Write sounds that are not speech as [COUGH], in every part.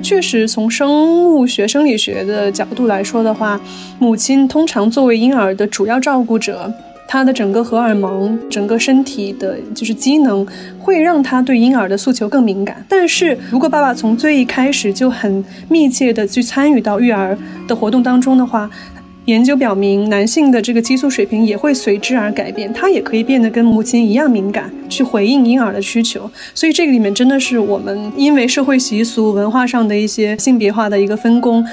确实从生物学、生理学的角度来说的话，母亲通常作为婴儿的主要照顾者。她的整个荷尔蒙、整个身体的就是机能，会让她对婴儿的诉求更敏感。但是如果爸爸从最一开始就很密切的去参与到育儿的活动当中的话，研究表明，男性的这个激素水平也会随之而改变，他也可以变得跟母亲一样敏感，去回应婴儿的需求。所以这个里面真的是我们因为社会习俗、文化上的一些性别化的一个分工，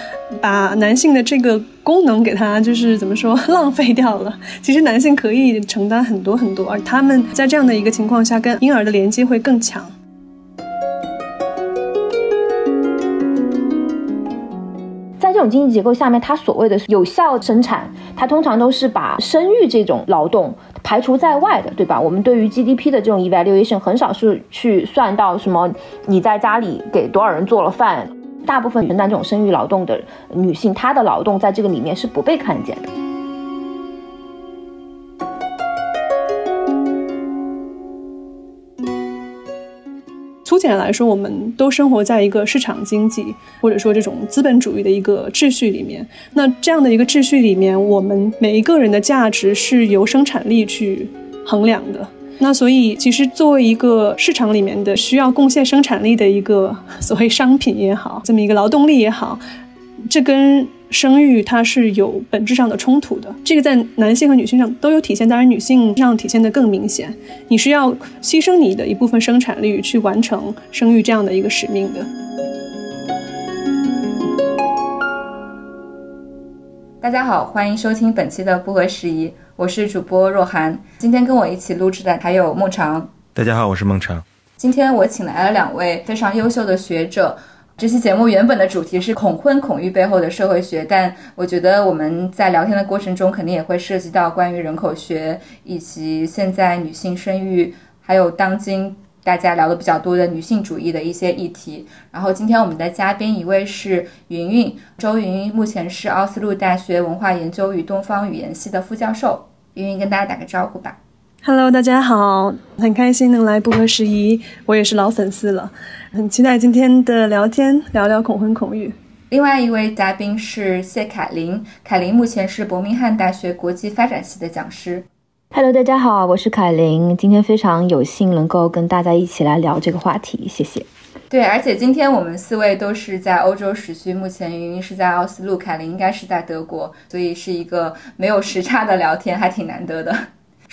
把男性的这个功能给他就是怎么说浪费掉了。其实男性可以承担很多很多，而他们在这样的一个情况下，跟婴儿的连接会更强。这种经济结构下面，它所谓的有效生产，它通常都是把生育这种劳动排除在外的，对吧？我们对于 GDP 的这种 evaluation 很少是去算到什么你在家里给多少人做了饭，大部分承担这种生育劳动的女性，她的劳动在这个里面是不被看见的。粗浅来说，我们都生活在一个市场经济或者说这种资本主义的一个秩序里面。那这样的一个秩序里面，我们每一个人的价值是由生产力去衡量的。那所以，其实作为一个市场里面的需要贡献生产力的一个 [LAUGHS] 所谓商品也好，这么一个劳动力也好，这跟生育它是有本质上的冲突的，这个在男性和女性上都有体现，当然女性上体现的更明显。你是要牺牲你的一部分生产力去完成生育这样的一个使命的。大家好，欢迎收听本期的不合时宜，我是主播若涵。今天跟我一起录制的还有孟尝。大家好，我是孟尝。今天我请来了两位非常优秀的学者。这期节目原本的主题是恐婚恐育背后的社会学，但我觉得我们在聊天的过程中肯定也会涉及到关于人口学以及现在女性生育，还有当今大家聊的比较多的女性主义的一些议题。然后今天我们的嘉宾一位是云云，周云云目前是奥斯陆大学文化研究与东方语言系的副教授。云云跟大家打个招呼吧。Hello，大家好，很开心能来不合时宜，我也是老粉丝了，很期待今天的聊天，聊聊恐婚恐育。另外一位嘉宾是谢凯琳，凯琳目前是伯明翰大学国际发展系的讲师。Hello，大家好，我是凯琳，今天非常有幸能够跟大家一起来聊这个话题，谢谢。对，而且今天我们四位都是在欧洲时区，目前云云是在奥斯陆，凯琳应该是在德国，所以是一个没有时差的聊天，还挺难得的。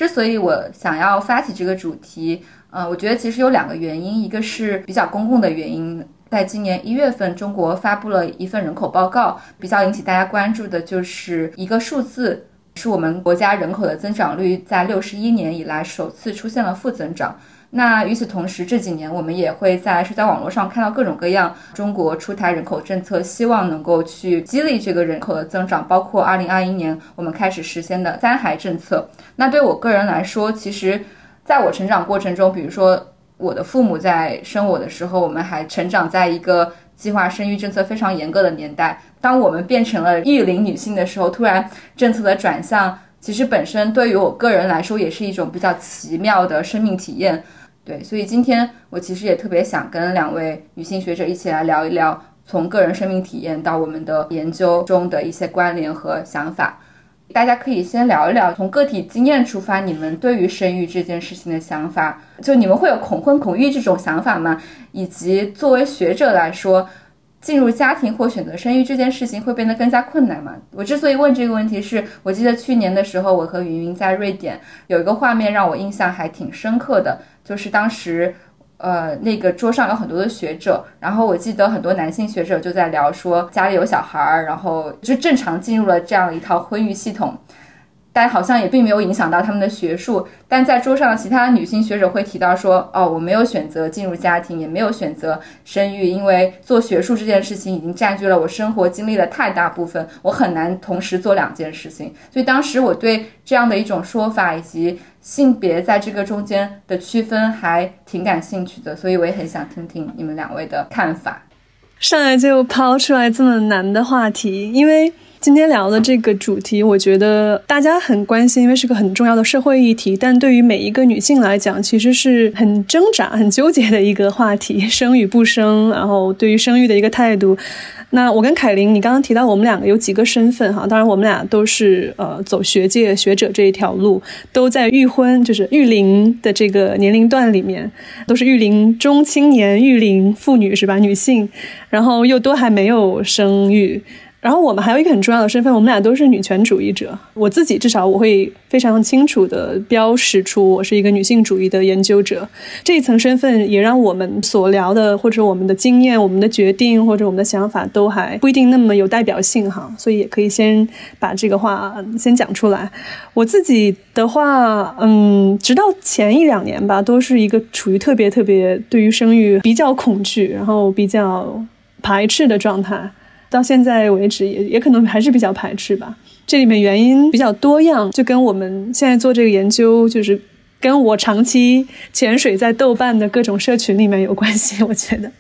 之所以我想要发起这个主题，嗯，我觉得其实有两个原因，一个是比较公共的原因，在今年一月份，中国发布了一份人口报告，比较引起大家关注的就是一个数字，是我们国家人口的增长率在六十一年以来首次出现了负增长。那与此同时，这几年我们也会在社交网络上看到各种各样中国出台人口政策，希望能够去激励这个人口的增长，包括二零二一年我们开始实现的三孩政策。那对我个人来说，其实在我成长过程中，比如说我的父母在生我的时候，我们还成长在一个计划生育政策非常严格的年代。当我们变成了育龄女性的时候，突然政策的转向，其实本身对于我个人来说也是一种比较奇妙的生命体验。对，所以今天我其实也特别想跟两位女性学者一起来聊一聊，从个人生命体验到我们的研究中的一些关联和想法。大家可以先聊一聊，从个体经验出发，你们对于生育这件事情的想法，就你们会有恐婚恐育这种想法吗？以及作为学者来说。进入家庭或选择生育这件事情会变得更加困难吗？我之所以问这个问题，是我记得去年的时候，我和云云在瑞典有一个画面让我印象还挺深刻的，就是当时，呃，那个桌上有很多的学者，然后我记得很多男性学者就在聊说家里有小孩儿，然后就正常进入了这样一套婚育系统。但好像也并没有影响到他们的学术。但在桌上其他女性学者会提到说：“哦，我没有选择进入家庭，也没有选择生育，因为做学术这件事情已经占据了我生活经历的太大部分，我很难同时做两件事情。”所以当时我对这样的一种说法以及性别在这个中间的区分还挺感兴趣的，所以我也很想听听你们两位的看法。上来就抛出来这么难的话题，因为。今天聊的这个主题，我觉得大家很关心，因为是个很重要的社会议题。但对于每一个女性来讲，其实是很挣扎、很纠结的一个话题：生与不生，然后对于生育的一个态度。那我跟凯琳，你刚刚提到我们两个有几个身份哈？当然，我们俩都是呃走学界学者这一条路，都在育婚，就是育龄的这个年龄段里面，都是育龄中青年、育龄妇女是吧？女性，然后又都还没有生育。然后我们还有一个很重要的身份，我们俩都是女权主义者。我自己至少我会非常清楚的标识出我是一个女性主义的研究者。这一层身份也让我们所聊的或者我们的经验、我们的决定或者我们的想法都还不一定那么有代表性哈。所以也可以先把这个话先讲出来。我自己的话，嗯，直到前一两年吧，都是一个处于特别特别对于生育比较恐惧，然后比较排斥的状态。到现在为止，也也可能还是比较排斥吧。这里面原因比较多样，就跟我们现在做这个研究，就是跟我长期潜水在豆瓣的各种社群里面有关系。我觉得，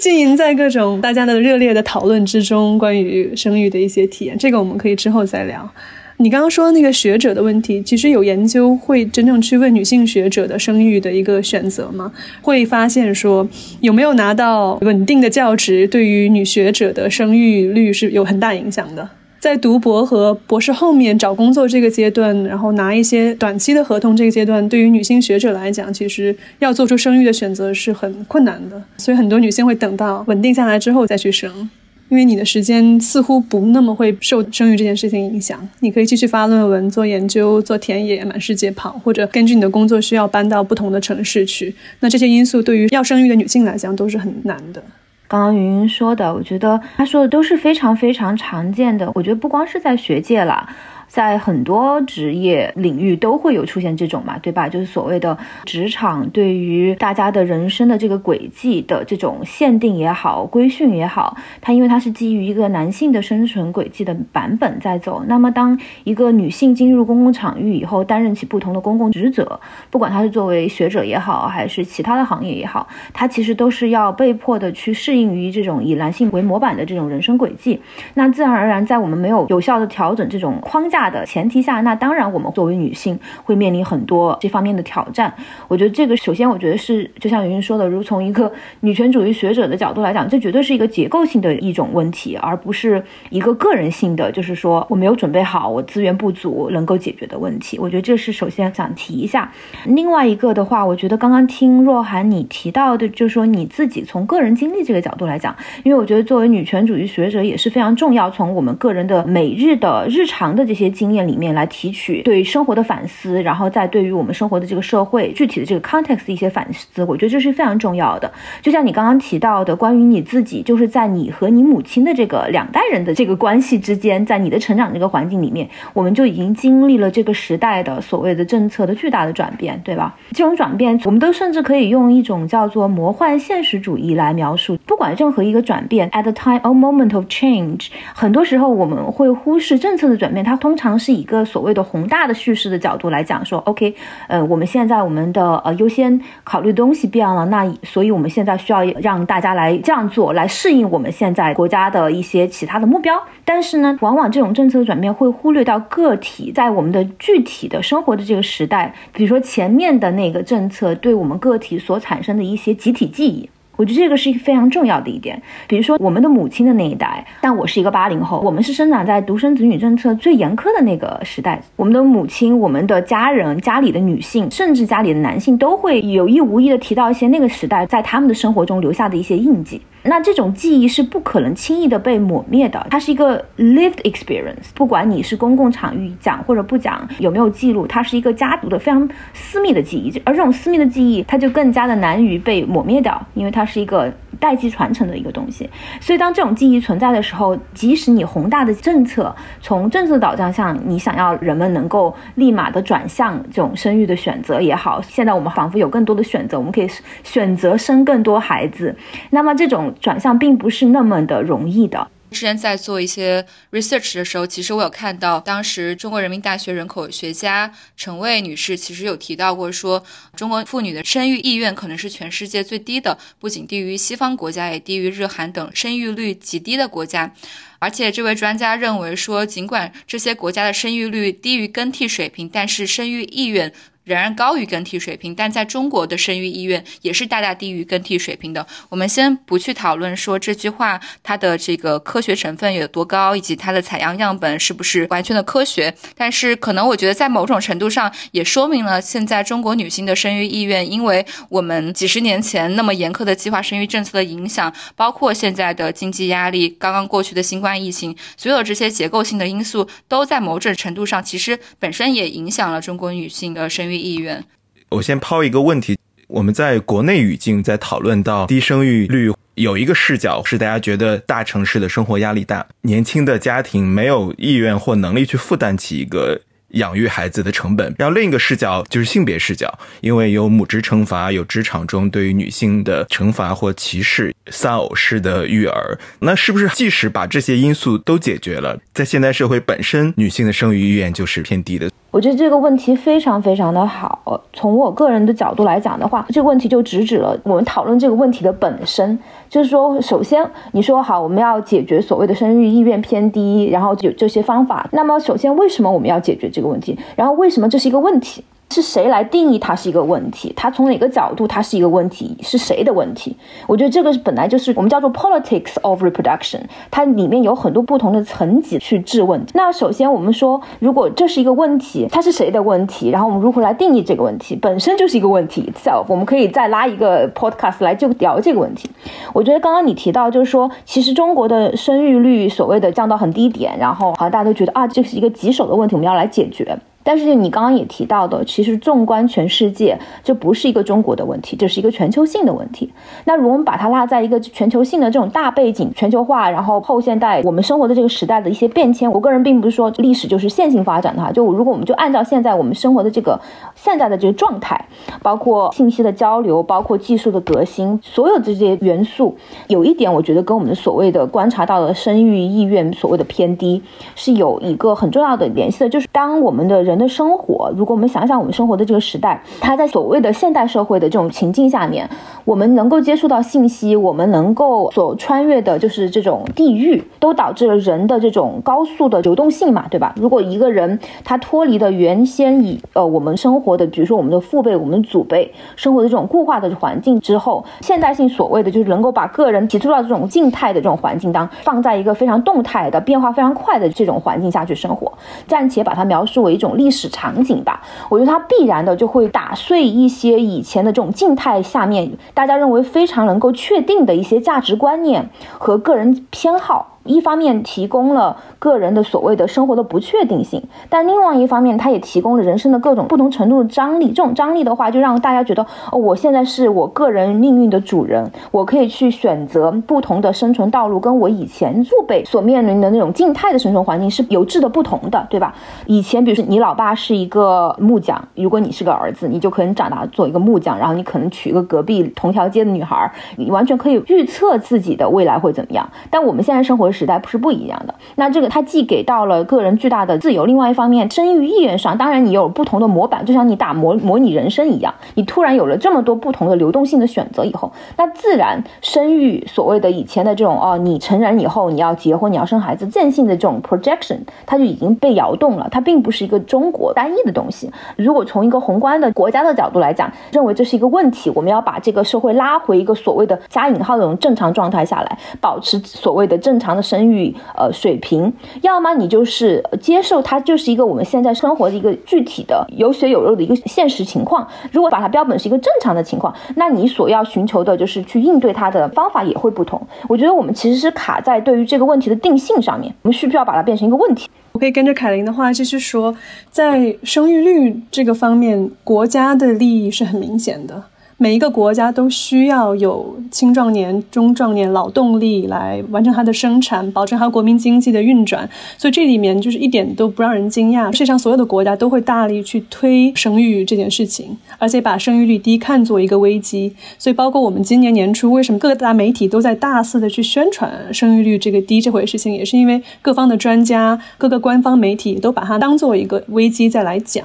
经营在各种大家的热烈的讨论之中，关于生育的一些体验，这个我们可以之后再聊。你刚刚说那个学者的问题，其实有研究会真正去问女性学者的生育的一个选择吗？会发现说有没有拿到稳定的教职，对于女学者的生育率是有很大影响的。在读博和博士后面找工作这个阶段，然后拿一些短期的合同这个阶段，对于女性学者来讲，其实要做出生育的选择是很困难的。所以很多女性会等到稳定下来之后再去生。因为你的时间似乎不那么会受生育这件事情影响，你可以继续发论文、做研究、做田野、满世界跑，或者根据你的工作需要搬到不同的城市去。那这些因素对于要生育的女性来讲都是很难的。刚刚云云说的，我觉得她说的都是非常非常常见的。我觉得不光是在学界了。在很多职业领域都会有出现这种嘛，对吧？就是所谓的职场对于大家的人生的这个轨迹的这种限定也好，规训也好，它因为它是基于一个男性的生存轨迹的版本在走。那么当一个女性进入公共场域以后，担任起不同的公共职责，不管她是作为学者也好，还是其他的行业也好，她其实都是要被迫的去适应于这种以男性为模板的这种人生轨迹。那自然而然，在我们没有有效的调整这种框架。下的前提下，那当然我们作为女性会面临很多这方面的挑战。我觉得这个首先，我觉得是就像云云说的，如从一个女权主义学者的角度来讲，这绝对是一个结构性的一种问题，而不是一个个人性的，就是说我没有准备好，我资源不足能够解决的问题。我觉得这是首先想提一下。另外一个的话，我觉得刚刚听若涵你提到的，就是说你自己从个人经历这个角度来讲，因为我觉得作为女权主义学者也是非常重要，从我们个人的每日的日常的这些。经验里面来提取对生活的反思，然后再对于我们生活的这个社会具体的这个 context 一些反思，我觉得这是非常重要的。就像你刚刚提到的，关于你自己，就是在你和你母亲的这个两代人的这个关系之间，在你的成长这个环境里面，我们就已经经历了这个时代的所谓的政策的巨大的转变，对吧？这种转变，我们都甚至可以用一种叫做魔幻现实主义来描述。不管任何一个转变，at the time or moment of change，很多时候我们会忽视政策的转变，它通通常。是以一个所谓的宏大的叙事的角度来讲，说 OK，呃，我们现在我们的呃优先考虑东西变了，那所以我们现在需要让大家来这样做，来适应我们现在国家的一些其他的目标。但是呢，往往这种政策的转变会忽略到个体在我们的具体的生活的这个时代，比如说前面的那个政策对我们个体所产生的一些集体记忆。我觉得这个是一个非常重要的一点。比如说，我们的母亲的那一代，但我是一个八零后，我们是生长在独生子女政策最严苛的那个时代。我们的母亲、我们的家人、家里的女性，甚至家里的男性，都会有意无意的提到一些那个时代在他们的生活中留下的一些印记。那这种记忆是不可能轻易的被抹灭的，它是一个 lived experience。不管你是公共场域讲或者不讲，有没有记录，它是一个家族的非常私密的记忆。而这种私密的记忆，它就更加的难于被抹灭掉，因为它是一个代际传承的一个东西。所以当这种记忆存在的时候，即使你宏大的政策从政策导向上，你想要人们能够立马的转向这种生育的选择也好，现在我们仿佛有更多的选择，我们可以选择生更多孩子。那么这种转向并不是那么的容易的。之前在做一些 research 的时候，其实我有看到，当时中国人民大学人口学家陈卫女士其实有提到过，说中国妇女的生育意愿可能是全世界最低的，不仅低于西方国家，也低于日韩等生育率极低的国家。而且这位专家认为说，尽管这些国家的生育率低于更替水平，但是生育意愿。仍然高于更替水平，但在中国的生育意愿也是大大低于更替水平的。我们先不去讨论说这句话它的这个科学成分有多高，以及它的采样样本是不是完全的科学。但是可能我觉得在某种程度上也说明了现在中国女性的生育意愿，因为我们几十年前那么严苛的计划生育政策的影响，包括现在的经济压力，刚刚过去的新冠疫情，所有这些结构性的因素都在某种程度上其实本身也影响了中国女性的生育。意愿，我先抛一个问题：我们在国内语境在讨论到低生育率，有一个视角是大家觉得大城市的生活压力大，年轻的家庭没有意愿或能力去负担起一个。养育孩子的成本，然后另一个视角就是性别视角，因为有母职惩罚，有职场中对于女性的惩罚或歧视，丧偶式的育儿，那是不是即使把这些因素都解决了，在现代社会本身，女性的生育意愿就是偏低的？我觉得这个问题非常非常的好。从我个人的角度来讲的话，这个问题就直指了我们讨论这个问题的本身。就是说，首先你说好我们要解决所谓的生育意愿偏低，然后有这些方法。那么，首先为什么我们要解决这个问题？然后为什么这是一个问题？是谁来定义它是一个问题？它从哪个角度它是一个问题？是谁的问题？我觉得这个是本来就是我们叫做 politics of reproduction，它里面有很多不同的层级去质问。那首先我们说，如果这是一个问题，它是谁的问题？然后我们如何来定义这个问题？本身就是一个问题 itself。我们可以再拉一个 podcast 来就聊这个问题。我觉得刚刚你提到就是说，其实中国的生育率所谓的降到很低点，然后好像大家都觉得啊，这是一个棘手的问题，我们要来解决。但是你刚刚也提到的，其实纵观全世界，这不是一个中国的问题，这是一个全球性的问题。那如果我们把它落在一个全球性的这种大背景，全球化，然后后现代我们生活的这个时代的一些变迁，我个人并不是说历史就是线性发展的哈。就如果我们就按照现在我们生活的这个现在的这个状态，包括信息的交流，包括技术的革新，所有这些元素，有一点我觉得跟我们的所谓的观察到的生育意愿所谓的偏低是有一个很重要的联系的，就是当我们的人。人的生活，如果我们想想我们生活的这个时代，它在所谓的现代社会的这种情境下面，我们能够接触到信息，我们能够所穿越的就是这种地域，都导致了人的这种高速的流动性嘛，对吧？如果一个人他脱离了原先以呃我们生活的，比如说我们的父辈、我们祖辈生活的这种固化的环境之后，现代性所谓的就是能够把个人提出到这种静态的这种环境当，放在一个非常动态的变化非常快的这种环境下去生活，暂且把它描述为一种。历史场景吧，我觉得它必然的就会打碎一些以前的这种静态下面大家认为非常能够确定的一些价值观念和个人偏好。一方面提供了个人的所谓的生活的不确定性，但另外一方面，它也提供了人生的各种不同程度的张力。这种张力的话，就让大家觉得，哦，我现在是我个人命运的主人，我可以去选择不同的生存道路，跟我以前父辈所面临的那种静态的生存环境是有质的不同的，对吧？以前，比如说你老爸是一个木匠，如果你是个儿子，你就可能长大做一个木匠，然后你可能娶一个隔壁同条街的女孩，你完全可以预测自己的未来会怎么样。但我们现在生活。时代不是不一样的，那这个它既给到了个人巨大的自由，另外一方面，生育意愿上，当然你有不同的模板，就像你打模模拟人生一样，你突然有了这么多不同的流动性的选择以后，那自然生育所谓的以前的这种哦，你成人以后你要结婚，你要生孩子，渐性的这种 projection，它就已经被摇动了，它并不是一个中国单一的东西。如果从一个宏观的国家的角度来讲，认为这是一个问题，我们要把这个社会拉回一个所谓的加引号的这种正常状态下来，保持所谓的正常的。生育呃水平，要么你就是接受它就是一个我们现在生活的一个具体的有血有肉的一个现实情况。如果把它标本是一个正常的情况，那你所要寻求的就是去应对它的方法也会不同。我觉得我们其实是卡在对于这个问题的定性上面，我们需不需要把它变成一个问题？我可以跟着凯琳的话继续说，在生育率这个方面，国家的利益是很明显的。每一个国家都需要有青壮年、中壮年劳动力来完成它的生产，保证它国民经济的运转。所以这里面就是一点都不让人惊讶。世界上所有的国家都会大力去推生育这件事情，而且把生育率低看作一个危机。所以包括我们今年年初，为什么各大媒体都在大肆的去宣传生育率这个低这回事情，也是因为各方的专家、各个官方媒体都把它当做一个危机再来讲。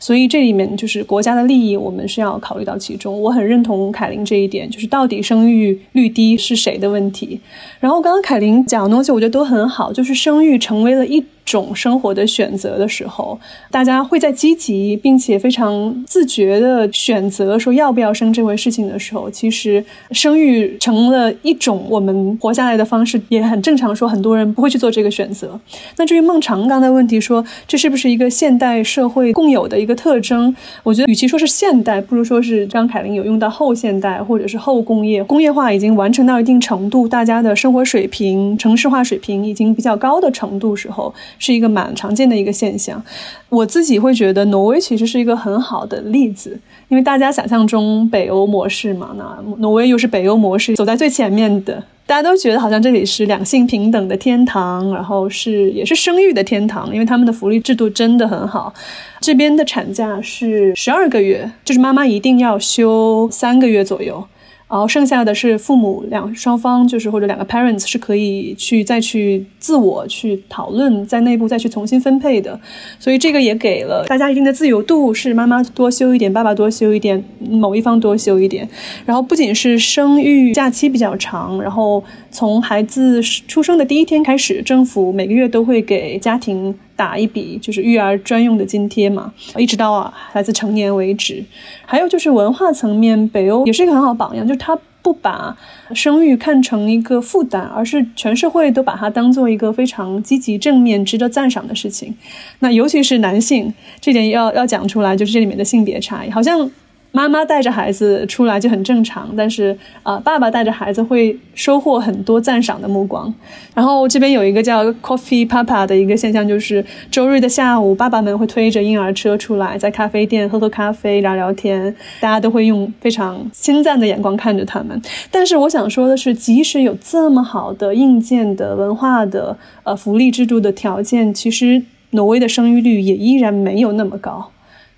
所以这里面就是国家的利益，我们是要考虑到其中。我我很认同凯琳这一点，就是到底生育率低是谁的问题。然后刚刚凯琳讲的东西，我觉得都很好，就是生育成为了一。种生活的选择的时候，大家会在积极并且非常自觉的选择说要不要生这回事情的时候，其实生育成了一种我们活下来的方式，也很正常。说很多人不会去做这个选择。那至于孟长刚的问题，说这是不是一个现代社会共有的一个特征？我觉得与其说是现代，不如说是张凯琳有用到后现代或者是后工业，工业化已经完成到一定程度，大家的生活水平、城市化水平已经比较高的程度时候。是一个蛮常见的一个现象，我自己会觉得挪威其实是一个很好的例子，因为大家想象中北欧模式嘛，那挪威又是北欧模式走在最前面的，大家都觉得好像这里是两性平等的天堂，然后是也是生育的天堂，因为他们的福利制度真的很好，这边的产假是十二个月，就是妈妈一定要休三个月左右。然后剩下的是父母两双方，就是或者两个 parents 是可以去再去自我去讨论，在内部再去重新分配的，所以这个也给了大家一定的自由度，是妈妈多休一点，爸爸多休一点，某一方多休一点。然后不仅是生育假期比较长，然后从孩子出生的第一天开始，政府每个月都会给家庭。打一笔就是育儿专用的津贴嘛，一直到孩子成年为止。还有就是文化层面，北欧也是一个很好榜样，就是他不把生育看成一个负担，而是全社会都把它当做一个非常积极、正面、值得赞赏的事情。那尤其是男性，这点要要讲出来，就是这里面的性别差异，好像。妈妈带着孩子出来就很正常，但是啊，爸爸带着孩子会收获很多赞赏的目光。然后这边有一个叫 Coffee Papa 的一个现象，就是周日的下午，爸爸们会推着婴儿车出来，在咖啡店喝喝咖啡、聊聊天，大家都会用非常称赞的眼光看着他们。但是我想说的是，即使有这么好的硬件的文化的呃福利制度的条件，其实挪威的生育率也依然没有那么高。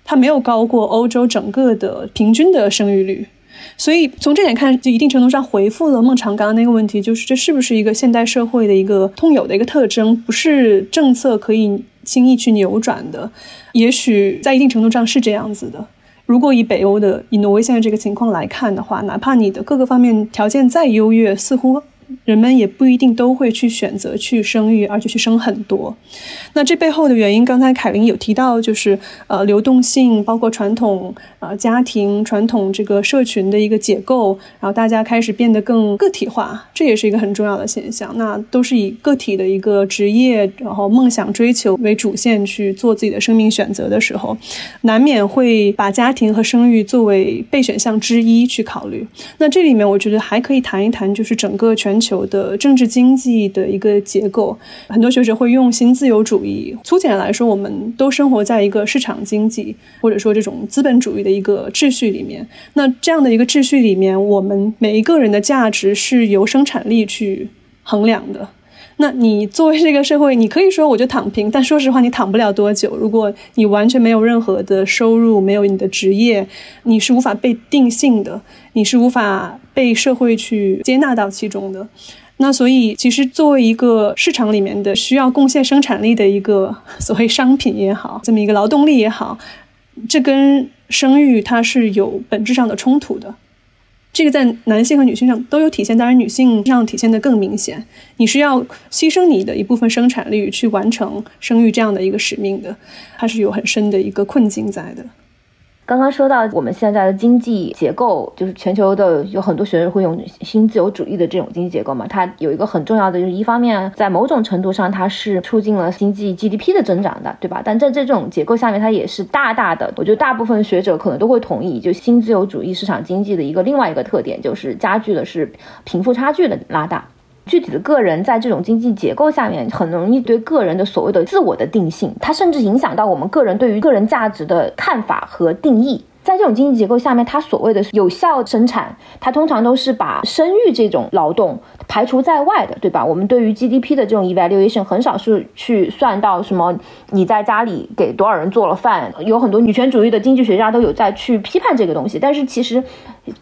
它没有高过欧洲整个的平均的生育率，所以从这点看，就一定程度上回复了孟尝刚刚那个问题，就是这是不是一个现代社会的一个通有的一个特征，不是政策可以轻易去扭转的。也许在一定程度上是这样子的。如果以北欧的以挪威现在这个情况来看的话，哪怕你的各个方面条件再优越，似乎。人们也不一定都会去选择去生育，而且去生很多。那这背后的原因，刚才凯琳有提到，就是呃流动性，包括传统呃家庭、传统这个社群的一个结构，然后大家开始变得更个体化，这也是一个很重要的现象。那都是以个体的一个职业，然后梦想追求为主线去做自己的生命选择的时候，难免会把家庭和生育作为备选项之一去考虑。那这里面我觉得还可以谈一谈，就是整个全。球的政治经济的一个结构，很多学者会用新自由主义。粗浅来说，我们都生活在一个市场经济或者说这种资本主义的一个秩序里面。那这样的一个秩序里面，我们每一个人的价值是由生产力去衡量的。那你作为这个社会，你可以说我就躺平，但说实话，你躺不了多久。如果你完全没有任何的收入，没有你的职业，你是无法被定性的，你是无法被社会去接纳到其中的。那所以，其实作为一个市场里面的需要贡献生产力的一个所谓商品也好，这么一个劳动力也好，这跟生育它是有本质上的冲突的。这个在男性和女性上都有体现，当然女性上体现的更明显。你是要牺牲你的一部分生产力去完成生育这样的一个使命的，它是有很深的一个困境在的。刚刚说到我们现在的经济结构，就是全球的有很多学生会用新自由主义的这种经济结构嘛，它有一个很重要的，就是一方面在某种程度上它是促进了经济 GDP 的增长的，对吧？但在这种结构下面，它也是大大的，我觉得大部分学者可能都会同意，就新自由主义市场经济的一个另外一个特点，就是加剧的是贫富差距的拉大。具体的个人在这种经济结构下面，很容易对个人的所谓的自我的定性，它甚至影响到我们个人对于个人价值的看法和定义。在这种经济结构下面，它所谓的有效生产，它通常都是把生育这种劳动排除在外的，对吧？我们对于 GDP 的这种 evaluation 很少是去算到什么你在家里给多少人做了饭，有很多女权主义的经济学家都有在去批判这个东西。但是其实，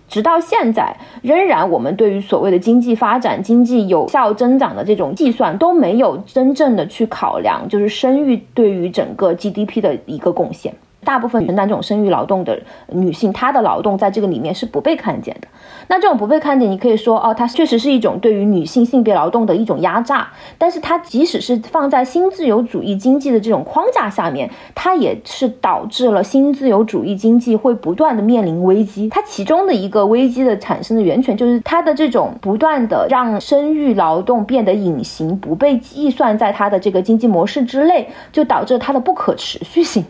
直到现在，仍然我们对于所谓的经济发展、经济有效增长的这种计算都没有真正的去考量，就是生育对于整个 GDP 的一个贡献。大部分承担这种生育劳动的女性，她的劳动在这个里面是不被看见的。那这种不被看见，你可以说哦，它确实是一种对于女性性别劳动的一种压榨。但是它即使是放在新自由主义经济的这种框架下面，它也是导致了新自由主义经济会不断的面临危机。它其中的一个危机的产生的源泉，就是它的这种不断的让生育劳动变得隐形，不被计算在它的这个经济模式之内，就导致它的不可持续性。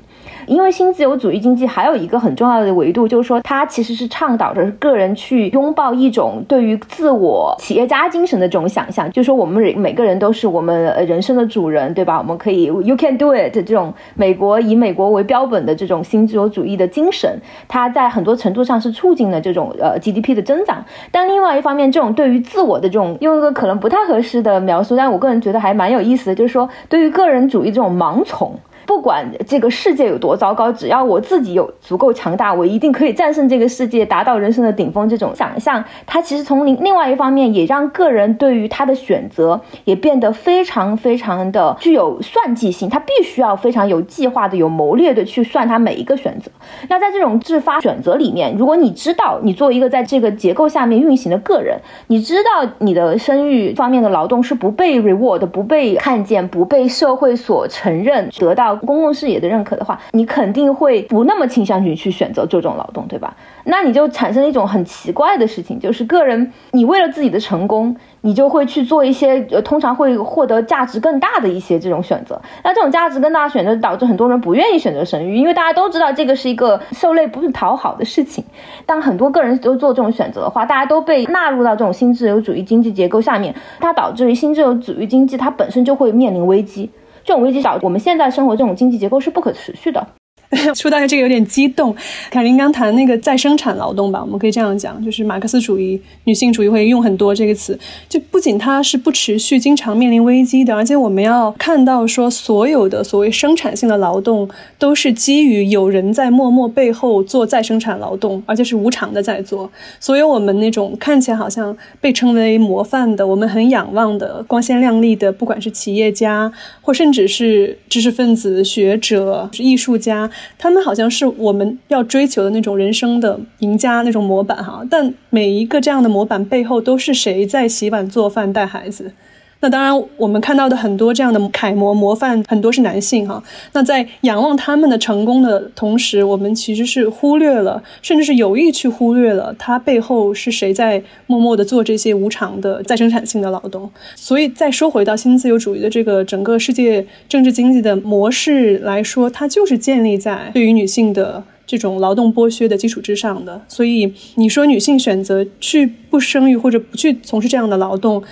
因为新自由主义经济还有一个很重要的维度，就是说它其实是倡导着个人去拥抱一种对于自我企业家精神的这种想象，就是说我们每个人都是我们人生的主人，对吧？我们可以 you can do it 这种美国以美国为标本的这种新自由主义的精神，它在很多程度上是促进了这种呃 GDP 的增长。但另外一方面，这种对于自我的这种用一个可能不太合适的描述，但我个人觉得还蛮有意思的，就是说对于个人主义这种盲从。不管这个世界有多糟糕，只要我自己有足够强大，我一定可以战胜这个世界，达到人生的顶峰。这种想象，它其实从另另外一方面，也让个人对于他的选择也变得非常非常的具有算计性。他必须要非常有计划的、有谋略的去算他每一个选择。那在这种自发选择里面，如果你知道你作为一个在这个结构下面运行的个人，你知道你的生育方面的劳动是不被 reward、不被看见、不被社会所承认，得到。公共视野的认可的话，你肯定会不那么倾向于去选择这种劳动，对吧？那你就产生了一种很奇怪的事情，就是个人你为了自己的成功，你就会去做一些呃，通常会获得价值更大的一些这种选择。那这种价值更大的选择，导致很多人不愿意选择生育，因为大家都知道这个是一个受累不是讨好的事情。当很多个人都做这种选择的话，大家都被纳入到这种新自由主义经济结构下面，它导致于新自由主义经济它本身就会面临危机。这种危机导致我们现在生活这种经济结构是不可持续的。[LAUGHS] 说到这个有点激动，凯琳刚谈那个再生产劳动吧，我们可以这样讲，就是马克思主义、女性主义会用很多这个词，就不仅它是不持续、经常面临危机的，而且我们要看到说，所有的所谓生产性的劳动都是基于有人在默默背后做再生产劳动，而且是无偿的在做。所有我们那种看起来好像被称为模范的、我们很仰望的、光鲜亮丽的，不管是企业家或甚至是知识分子、学者、是艺术家。他们好像是我们要追求的那种人生的赢家那种模板哈，但每一个这样的模板背后都是谁在洗碗做饭带孩子？那当然，我们看到的很多这样的楷模模范，很多是男性哈。那在仰望他们的成功的同时，我们其实是忽略了，甚至是有意去忽略了他背后是谁在默默的做这些无偿的再生产性的劳动。所以，再说回到新自由主义的这个整个世界政治经济的模式来说，它就是建立在对于女性的这种劳动剥削的基础之上的。所以，你说女性选择去不生育或者不去从事这样的劳动。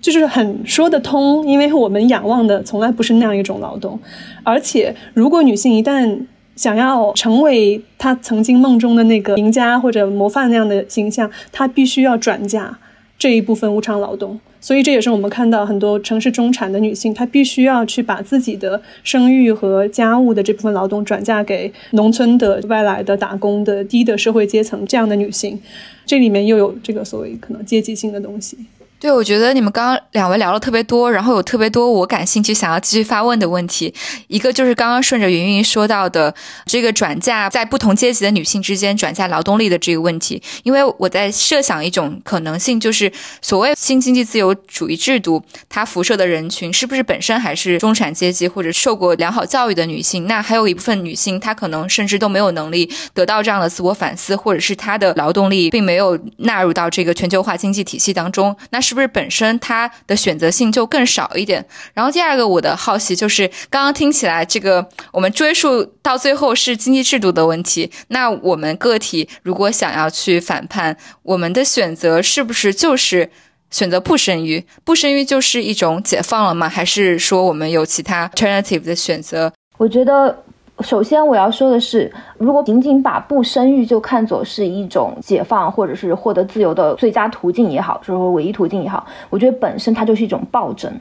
就是很说得通，因为我们仰望的从来不是那样一种劳动，而且如果女性一旦想要成为她曾经梦中的那个赢家或者模范那样的形象，她必须要转嫁这一部分无偿劳动。所以这也是我们看到很多城市中产的女性，她必须要去把自己的生育和家务的这部分劳动转嫁给农村的外来的打工的低的社会阶层这样的女性。这里面又有这个所谓可能阶级性的东西。对，我觉得你们刚刚两位聊了特别多，然后有特别多我感兴趣想要继续发问的问题。一个就是刚刚顺着云云说到的这个转嫁在不同阶级的女性之间转嫁劳动力的这个问题，因为我在设想一种可能性，就是所谓新经济自由主义制度，它辐射的人群是不是本身还是中产阶级或者受过良好教育的女性？那还有一部分女性，她可能甚至都没有能力得到这样的自我反思，或者是她的劳动力并没有纳入到这个全球化经济体系当中。那是不是本身它的选择性就更少一点？然后第二个我的好奇就是，刚刚听起来这个我们追溯到最后是经济制度的问题。那我们个体如果想要去反叛，我们的选择是不是就是选择不生育？不生育就是一种解放了吗？还是说我们有其他 alternative 的选择？我觉得首先我要说的是，如果仅仅把不生育就看作是一种解放或者是获得自由的最佳途径也好，就是说唯一途径也好，我觉得本身它就是一种暴政。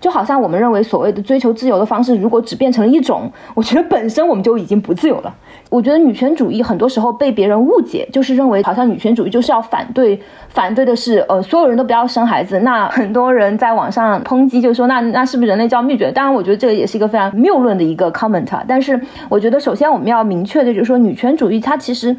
就好像我们认为所谓的追求自由的方式，如果只变成了一种，我觉得本身我们就已经不自由了。我觉得女权主义很多时候被别人误解，就是认为好像女权主义就是要反对，反对的是呃所有人都不要生孩子。那很多人在网上抨击，就说那那是不是人类就要灭绝？当然，我觉得这个也是一个非常谬论的一个 comment。但是我觉得首先我们要明确的就是说，女权主义它其实。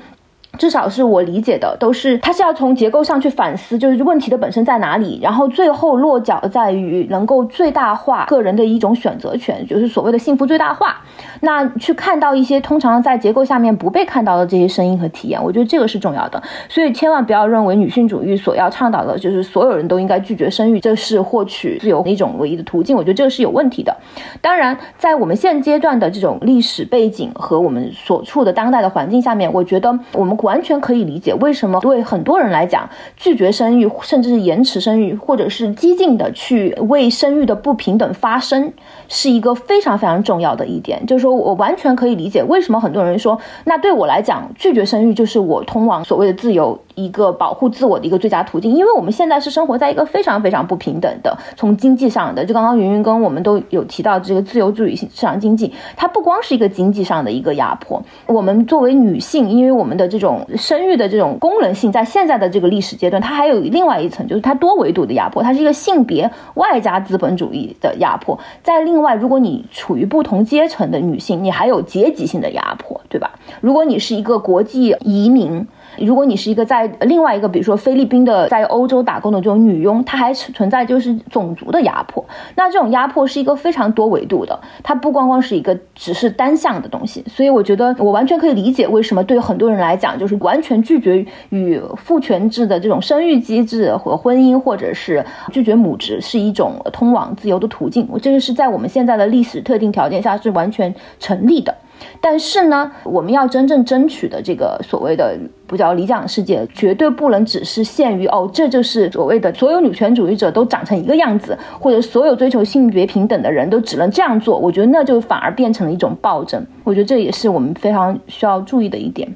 至少是我理解的，都是它是要从结构上去反思，就是问题的本身在哪里，然后最后落脚在于能够最大化个人的一种选择权，就是所谓的幸福最大化。那去看到一些通常在结构下面不被看到的这些声音和体验，我觉得这个是重要的。所以千万不要认为女性主义所要倡导的就是所有人都应该拒绝生育，这是获取自由的一种唯一的途径。我觉得这个是有问题的。当然，在我们现阶段的这种历史背景和我们所处的当代的环境下面，我觉得我们。完全可以理解为什么对很多人来讲，拒绝生育，甚至是延迟生育，或者是激进的去为生育的不平等发声，是一个非常非常重要的一点。就是说我完全可以理解为什么很多人说，那对我来讲，拒绝生育就是我通往所谓的自由。一个保护自我的一个最佳途径，因为我们现在是生活在一个非常非常不平等的，从经济上的，就刚刚云云跟我们都有提到这个自由主义市场经济，它不光是一个经济上的一个压迫，我们作为女性，因为我们的这种生育的这种功能性，在现在的这个历史阶段，它还有另外一层，就是它多维度的压迫，它是一个性别外加资本主义的压迫，在另外，如果你处于不同阶层的女性，你还有阶级性的压迫，对吧？如果你是一个国际移民。如果你是一个在另外一个，比如说菲律宾的在欧洲打工的这种女佣，她还存在就是种族的压迫。那这种压迫是一个非常多维度的，它不光光是一个只是单向的东西。所以我觉得我完全可以理解为什么对很多人来讲，就是完全拒绝与父权制的这种生育机制和婚姻，或者是拒绝母职是一种通往自由的途径。这个是在我们现在的历史特定条件下是完全成立的。但是呢，我们要真正争取的这个所谓的不叫理想世界，绝对不能只是限于哦，这就是所谓的所有女权主义者都长成一个样子，或者所有追求性别平等的人都只能这样做。我觉得那就反而变成了一种暴政。我觉得这也是我们非常需要注意的一点。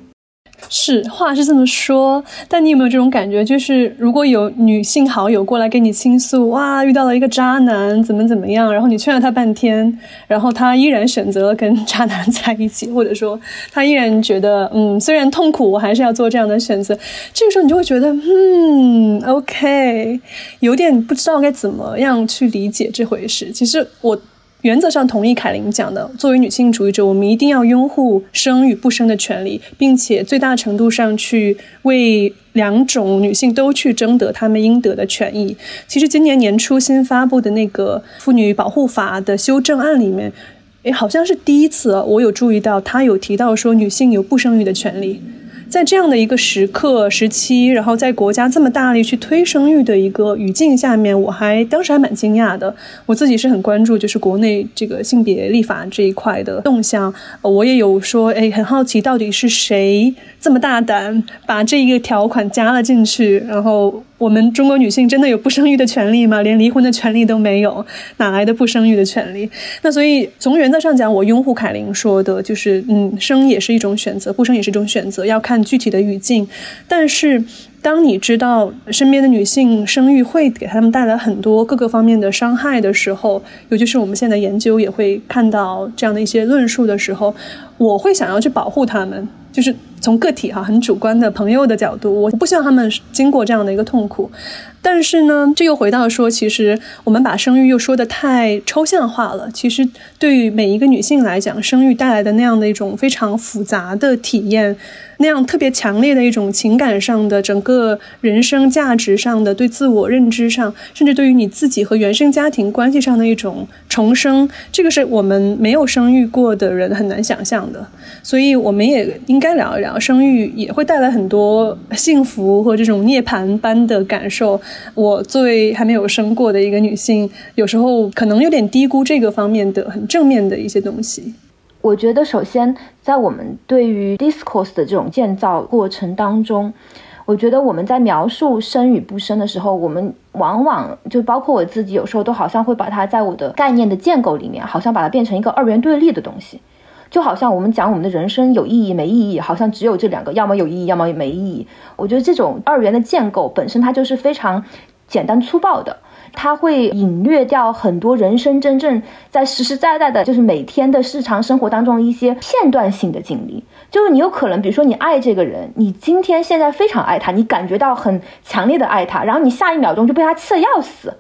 是话是这么说，但你有没有这种感觉？就是如果有女性好友过来跟你倾诉，哇，遇到了一个渣男，怎么怎么样，然后你劝了他半天，然后他依然选择了跟渣男在一起，或者说他依然觉得，嗯，虽然痛苦，我还是要做这样的选择。这个时候你就会觉得，嗯，OK，有点不知道该怎么样去理解这回事。其实我。原则上同意凯琳讲的，作为女性主义者，我们一定要拥护生与不生的权利，并且最大程度上去为两种女性都去争得她们应得的权益。其实今年年初新发布的那个妇女保护法的修正案里面，诶，好像是第一次我有注意到，他有提到说女性有不生育的权利。在这样的一个时刻时期，然后在国家这么大力去推生育的一个语境下面，我还当时还蛮惊讶的。我自己是很关注，就是国内这个性别立法这一块的动向。我也有说，哎，很好奇到底是谁这么大胆把这一个条款加了进去，然后。我们中国女性真的有不生育的权利吗？连离婚的权利都没有，哪来的不生育的权利？那所以从原则上讲，我拥护凯琳说的，就是嗯，生也是一种选择，不生也是一种选择，要看具体的语境。但是当你知道身边的女性生育会给他们带来很多各个方面的伤害的时候，尤其是我们现在研究也会看到这样的一些论述的时候，我会想要去保护她们。就是从个体哈很主观的朋友的角度，我不希望他们经过这样的一个痛苦。但是呢，这又回到说，其实我们把生育又说的太抽象化了。其实对于每一个女性来讲，生育带来的那样的一种非常复杂的体验。那样特别强烈的一种情感上的、整个人生价值上的、对自我认知上，甚至对于你自己和原生家庭关系上的一种重生，这个是我们没有生育过的人很难想象的。所以，我们也应该聊一聊，生育也会带来很多幸福和这种涅槃般的感受。我作为还没有生过的一个女性，有时候可能有点低估这个方面的很正面的一些东西。我觉得，首先在我们对于 discourse 的这种建造过程当中，我觉得我们在描述生与不生的时候，我们往往就包括我自己，有时候都好像会把它在我的概念的建构里面，好像把它变成一个二元对立的东西。就好像我们讲我们的人生有意义没意义，好像只有这两个，要么有意义，要么没意义。我觉得这种二元的建构本身它就是非常简单粗暴的。它会隐略掉很多人生真正在实实在在的，就是每天的日常生活当中一些片段性的经历。就是你有可能，比如说你爱这个人，你今天现在非常爱他，你感觉到很强烈的爱他，然后你下一秒钟就被他气得要死。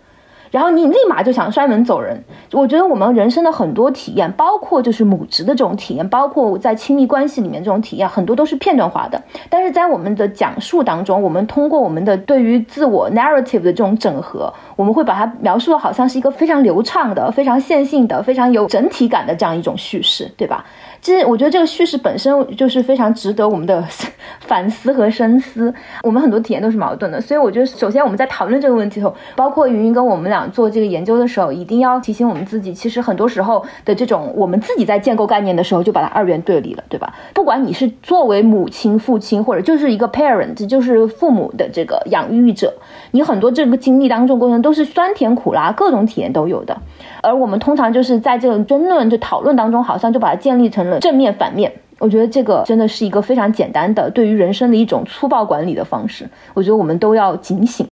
然后你立马就想摔门走人。我觉得我们人生的很多体验，包括就是母职的这种体验，包括在亲密关系里面这种体验，很多都是片段化的。但是在我们的讲述当中，我们通过我们的对于自我 narrative 的这种整合，我们会把它描述的好像是一个非常流畅的、非常线性的、非常有整体感的这样一种叙事，对吧？其实我觉得这个叙事本身就是非常值得我们的 [LAUGHS] 反思和深思。我们很多体验都是矛盾的，所以我觉得首先我们在讨论这个问题的时候，包括云云跟我们俩做这个研究的时候，一定要提醒我们自己，其实很多时候的这种我们自己在建构概念的时候，就把它二元对立了，对吧？不管你是作为母亲、父亲，或者就是一个 parent，就是父母的这个养育者，你很多这个经历当中过程都是酸甜苦辣，各种体验都有的。而我们通常就是在这种争论、就讨论当中，好像就把它建立成了正面、反面。我觉得这个真的是一个非常简单的对于人生的一种粗暴管理的方式。我觉得我们都要警醒。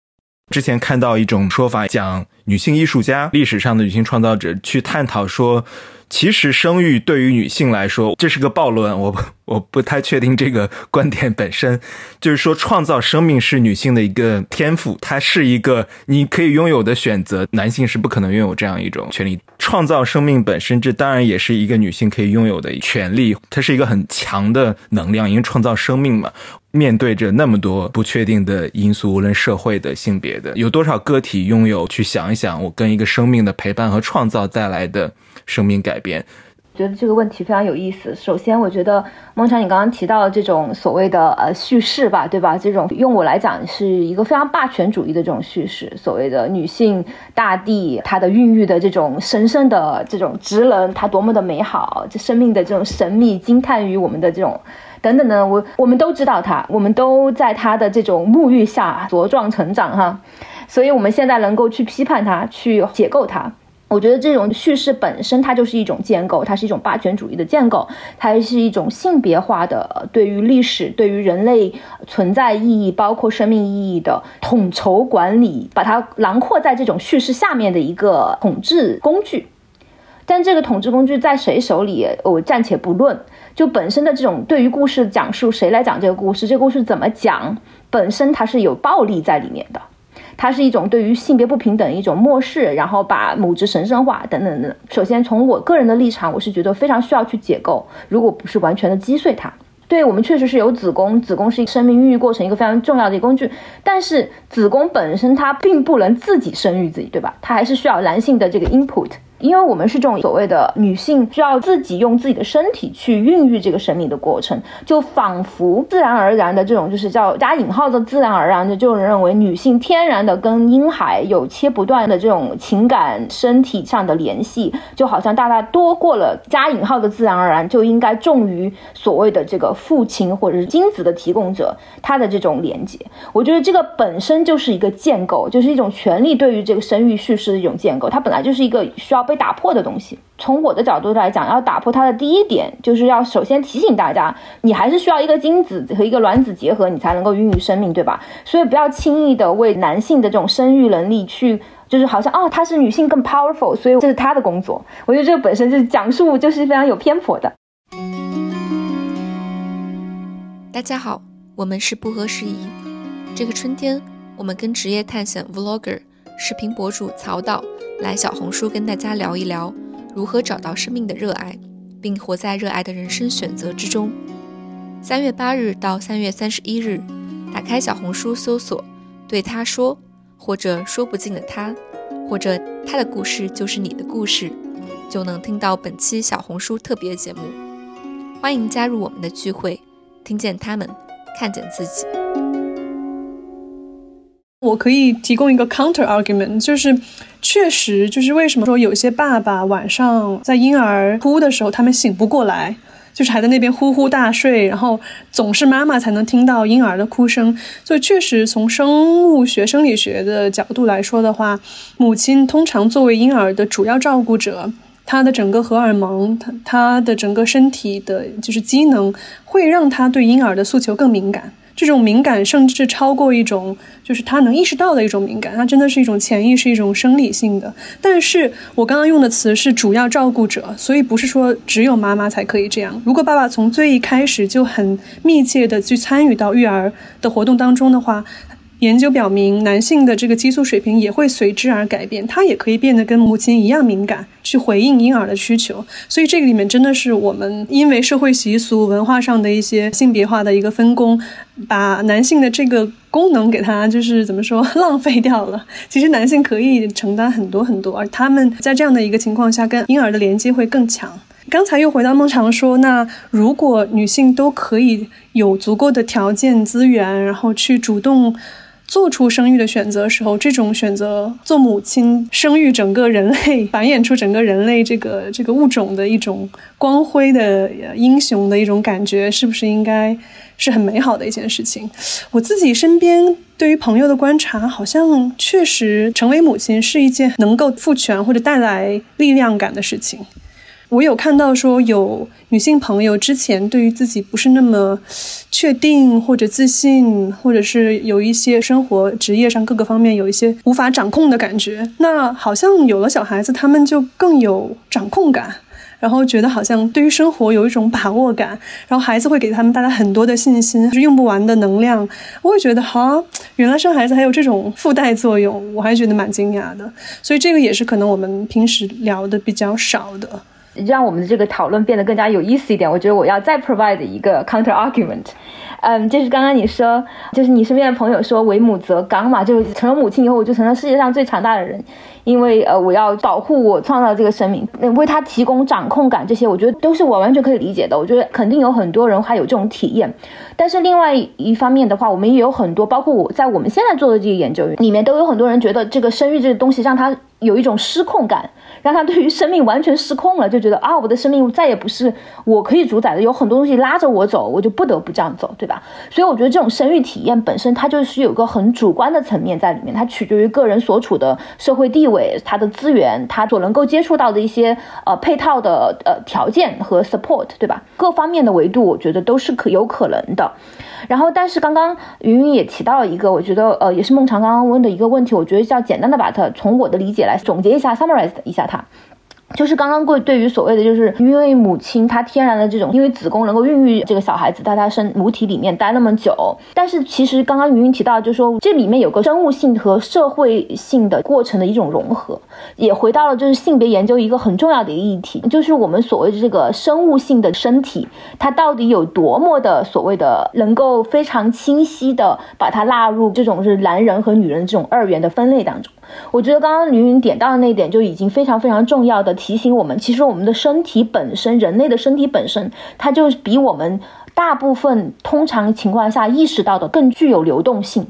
之前看到一种说法，讲女性艺术家、历史上的女性创造者去探讨说。其实生育对于女性来说，这是个暴论。我我不太确定这个观点本身，就是说创造生命是女性的一个天赋，它是一个你可以拥有的选择，男性是不可能拥有这样一种权利。创造生命本身，这当然也是一个女性可以拥有的权利，它是一个很强的能量，因为创造生命嘛。面对着那么多不确定的因素，无论社会的、性别的，有多少个体拥有？去想一想，我跟一个生命的陪伴和创造带来的生命改变。觉得这个问题非常有意思。首先，我觉得孟尝，你刚刚提到这种所谓的呃叙事吧，对吧？这种用我来讲是一个非常霸权主义的这种叙事。所谓的女性、大地，它的孕育的这种神圣的这种职能，它多么的美好，这生命的这种神秘，惊叹于我们的这种。等等呢，我我们都知道他，我们都在他的这种沐浴下茁壮成长哈，所以我们现在能够去批判他，去解构他。我觉得这种叙事本身它就是一种建构，它是一种霸权主义的建构，它是一种性别化的对于历史、对于人类存在意义、包括生命意义的统筹管理，把它囊括在这种叙事下面的一个统治工具。但这个统治工具在谁手里，我暂且不论。就本身的这种对于故事讲述，谁来讲这个故事，这个故事怎么讲，本身它是有暴力在里面的，它是一种对于性别不平等一种漠视，然后把母职神圣化等等等。首先从我个人的立场，我是觉得非常需要去解构，如果不是完全的击碎它。对我们确实是有子宫，子宫是生命孕育过程一个非常重要的一个工具，但是子宫本身它并不能自己生育自己，对吧？它还是需要男性的这个 input。因为我们是这种所谓的女性需要自己用自己的身体去孕育这个生命的过程，就仿佛自然而然的这种就是叫加引号的自然而然的，就认为女性天然的跟婴孩有切不断的这种情感身体上的联系，就好像大大多过了加引号的自然而然就应该重于所谓的这个父亲或者是精子的提供者他的这种连接。我觉得这个本身就是一个建构，就是一种权利对于这个生育叙事的一种建构，它本来就是一个需要。被打破的东西，从我的角度来讲，要打破它的第一点，就是要首先提醒大家，你还是需要一个精子和一个卵子结合，你才能够孕育生命，对吧？所以不要轻易的为男性的这种生育能力去，就是好像哦，她是女性更 powerful，所以这是她的工作。我觉得这个本身就是讲述就是非常有偏颇的。大家好，我们是不合时宜。这个春天，我们跟职业探险 vlogger 视频博主曹导。来小红书跟大家聊一聊如何找到生命的热爱，并活在热爱的人生选择之中。三月八日到三月三十一日，打开小红书搜索“对他说”或者“说不尽的他”，或者“他的故事就是你的故事”，就能听到本期小红书特别节目。欢迎加入我们的聚会，听见他们，看见自己。我可以提供一个 counter argument，就是确实就是为什么说有些爸爸晚上在婴儿哭的时候，他们醒不过来，就是还在那边呼呼大睡，然后总是妈妈才能听到婴儿的哭声。所以确实从生物学、生理学的角度来说的话，母亲通常作为婴儿的主要照顾者。他的整个荷尔蒙，他他的整个身体的就是机能，会让他对婴儿的诉求更敏感。这种敏感甚至超过一种，就是他能意识到的一种敏感，它真的是一种潜意识，一种生理性的。但是我刚刚用的词是主要照顾者，所以不是说只有妈妈才可以这样。如果爸爸从最一开始就很密切的去参与到育儿的活动当中的话。研究表明，男性的这个激素水平也会随之而改变，他也可以变得跟母亲一样敏感，去回应婴儿的需求。所以这个里面真的是我们因为社会习俗、文化上的一些性别化的一个分工，把男性的这个功能给他就是怎么说浪费掉了。其实男性可以承担很多很多，而他们在这样的一个情况下，跟婴儿的连接会更强。刚才又回到孟尝说，那如果女性都可以有足够的条件资源，然后去主动。做出生育的选择时候，这种选择做母亲、生育整个人类、繁衍出整个人类这个这个物种的一种光辉的英雄的一种感觉，是不是应该是很美好的一件事情？我自己身边对于朋友的观察，好像确实成为母亲是一件能够赋权或者带来力量感的事情。我有看到说，有女性朋友之前对于自己不是那么确定或者自信，或者是有一些生活、职业上各个方面有一些无法掌控的感觉。那好像有了小孩子，他们就更有掌控感，然后觉得好像对于生活有一种把握感，然后孩子会给他们带来很多的信心，就是用不完的能量。我会觉得，哈，原来生孩子还有这种附带作用，我还觉得蛮惊讶的。所以这个也是可能我们平时聊的比较少的。让我们的这个讨论变得更加有意思一点，我觉得我要再 provide 一个 counter argument，嗯，就是刚刚你说，就是你身边的朋友说为母则刚嘛，就是成了母亲以后，我就成了世界上最强大的人，因为呃，我要保护我创造这个生命，为他提供掌控感，这些我觉得都是我完全可以理解的。我觉得肯定有很多人还有这种体验，但是另外一方面的话，我们也有很多，包括我在我们现在做的这个研究里面，都有很多人觉得这个生育这个东西让他有一种失控感。让他对于生命完全失控了，就觉得啊，我的生命再也不是我可以主宰的，有很多东西拉着我走，我就不得不这样走，对吧？所以我觉得这种生育体验本身，它就是有个很主观的层面在里面，它取决于个人所处的社会地位、他的资源、他所能够接触到的一些呃配套的呃条件和 support，对吧？各方面的维度，我觉得都是可有可能的。然后，但是刚刚云云也提到了一个，我觉得呃，也是孟尝刚刚问的一个问题，我觉得要简单的把它从我的理解来总结一下，summarize 一下它。就是刚刚贵对于所谓的，就是因为母亲她天然的这种，因为子宫能够孕育这个小孩子，在她身母体里面待那么久。但是其实刚刚云云提到，就是说这里面有个生物性和社会性的过程的一种融合，也回到了就是性别研究一个很重要的一个议题，就是我们所谓的这个生物性的身体，它到底有多么的所谓的能够非常清晰的把它纳入这种是男人和女人这种二元的分类当中。我觉得刚刚云云点到的那一点就已经非常非常重要的提醒我们，其实我们的身体本身，人类的身体本身，它就比我们大部分通常情况下意识到的更具有流动性。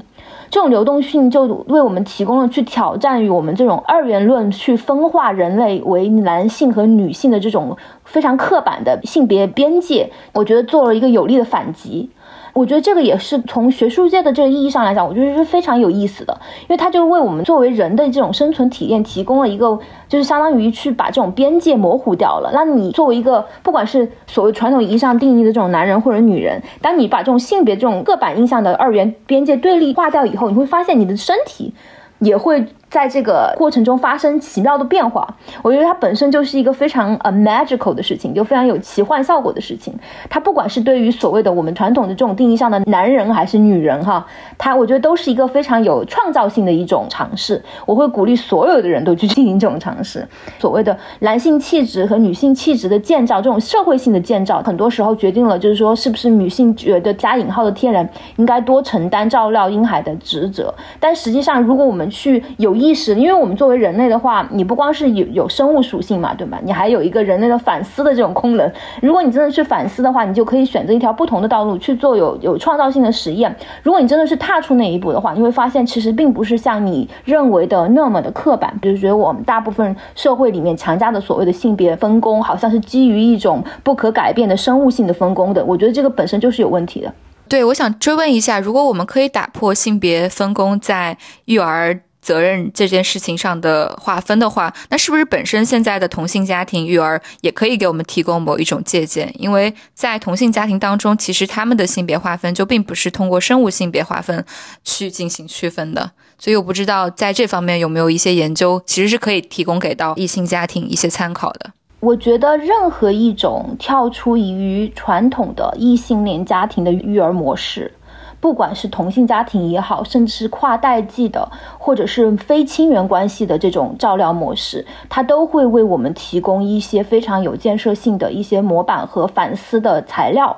这种流动性就为我们提供了去挑战于我们这种二元论去分化人类为男性和女性的这种非常刻板的性别边界。我觉得做了一个有力的反击。我觉得这个也是从学术界的这个意义上来讲，我觉得是非常有意思的，因为它就为我们作为人的这种生存体验提供了一个，就是相当于去把这种边界模糊掉了。那你作为一个，不管是所谓传统意义上定义的这种男人或者女人，当你把这种性别这种刻板印象的二元边界对立化掉以后，你会发现你的身体也会。在这个过程中发生奇妙的变化，我觉得它本身就是一个非常呃 magical 的事情，就非常有奇幻效果的事情。它不管是对于所谓的我们传统的这种定义上的男人还是女人哈，它我觉得都是一个非常有创造性的一种尝试。我会鼓励所有的人都去进行这种尝试。所谓的男性气质和女性气质的建造，这种社会性的建造，很多时候决定了就是说是不是女性觉得加引号的天然应该多承担照料婴孩的职责。但实际上，如果我们去有意识，因为我们作为人类的话，你不光是有有生物属性嘛，对吧？你还有一个人类的反思的这种功能。如果你真的去反思的话，你就可以选择一条不同的道路去做有有创造性的实验。如果你真的是踏出那一步的话，你会发现其实并不是像你认为的那么的刻板。就是觉得我们大部分社会里面强加的所谓的性别分工，好像是基于一种不可改变的生物性的分工的。我觉得这个本身就是有问题的。对，我想追问一下，如果我们可以打破性别分工在育儿。责任这件事情上的划分的话，那是不是本身现在的同性家庭育儿也可以给我们提供某一种借鉴？因为在同性家庭当中，其实他们的性别划分就并不是通过生物性别划分去进行区分的。所以我不知道在这方面有没有一些研究，其实是可以提供给到异性家庭一些参考的。我觉得任何一种跳出于传统的异性恋家庭的育儿模式。不管是同性家庭也好，甚至是跨代际的，或者是非亲缘关系的这种照料模式，它都会为我们提供一些非常有建设性的一些模板和反思的材料。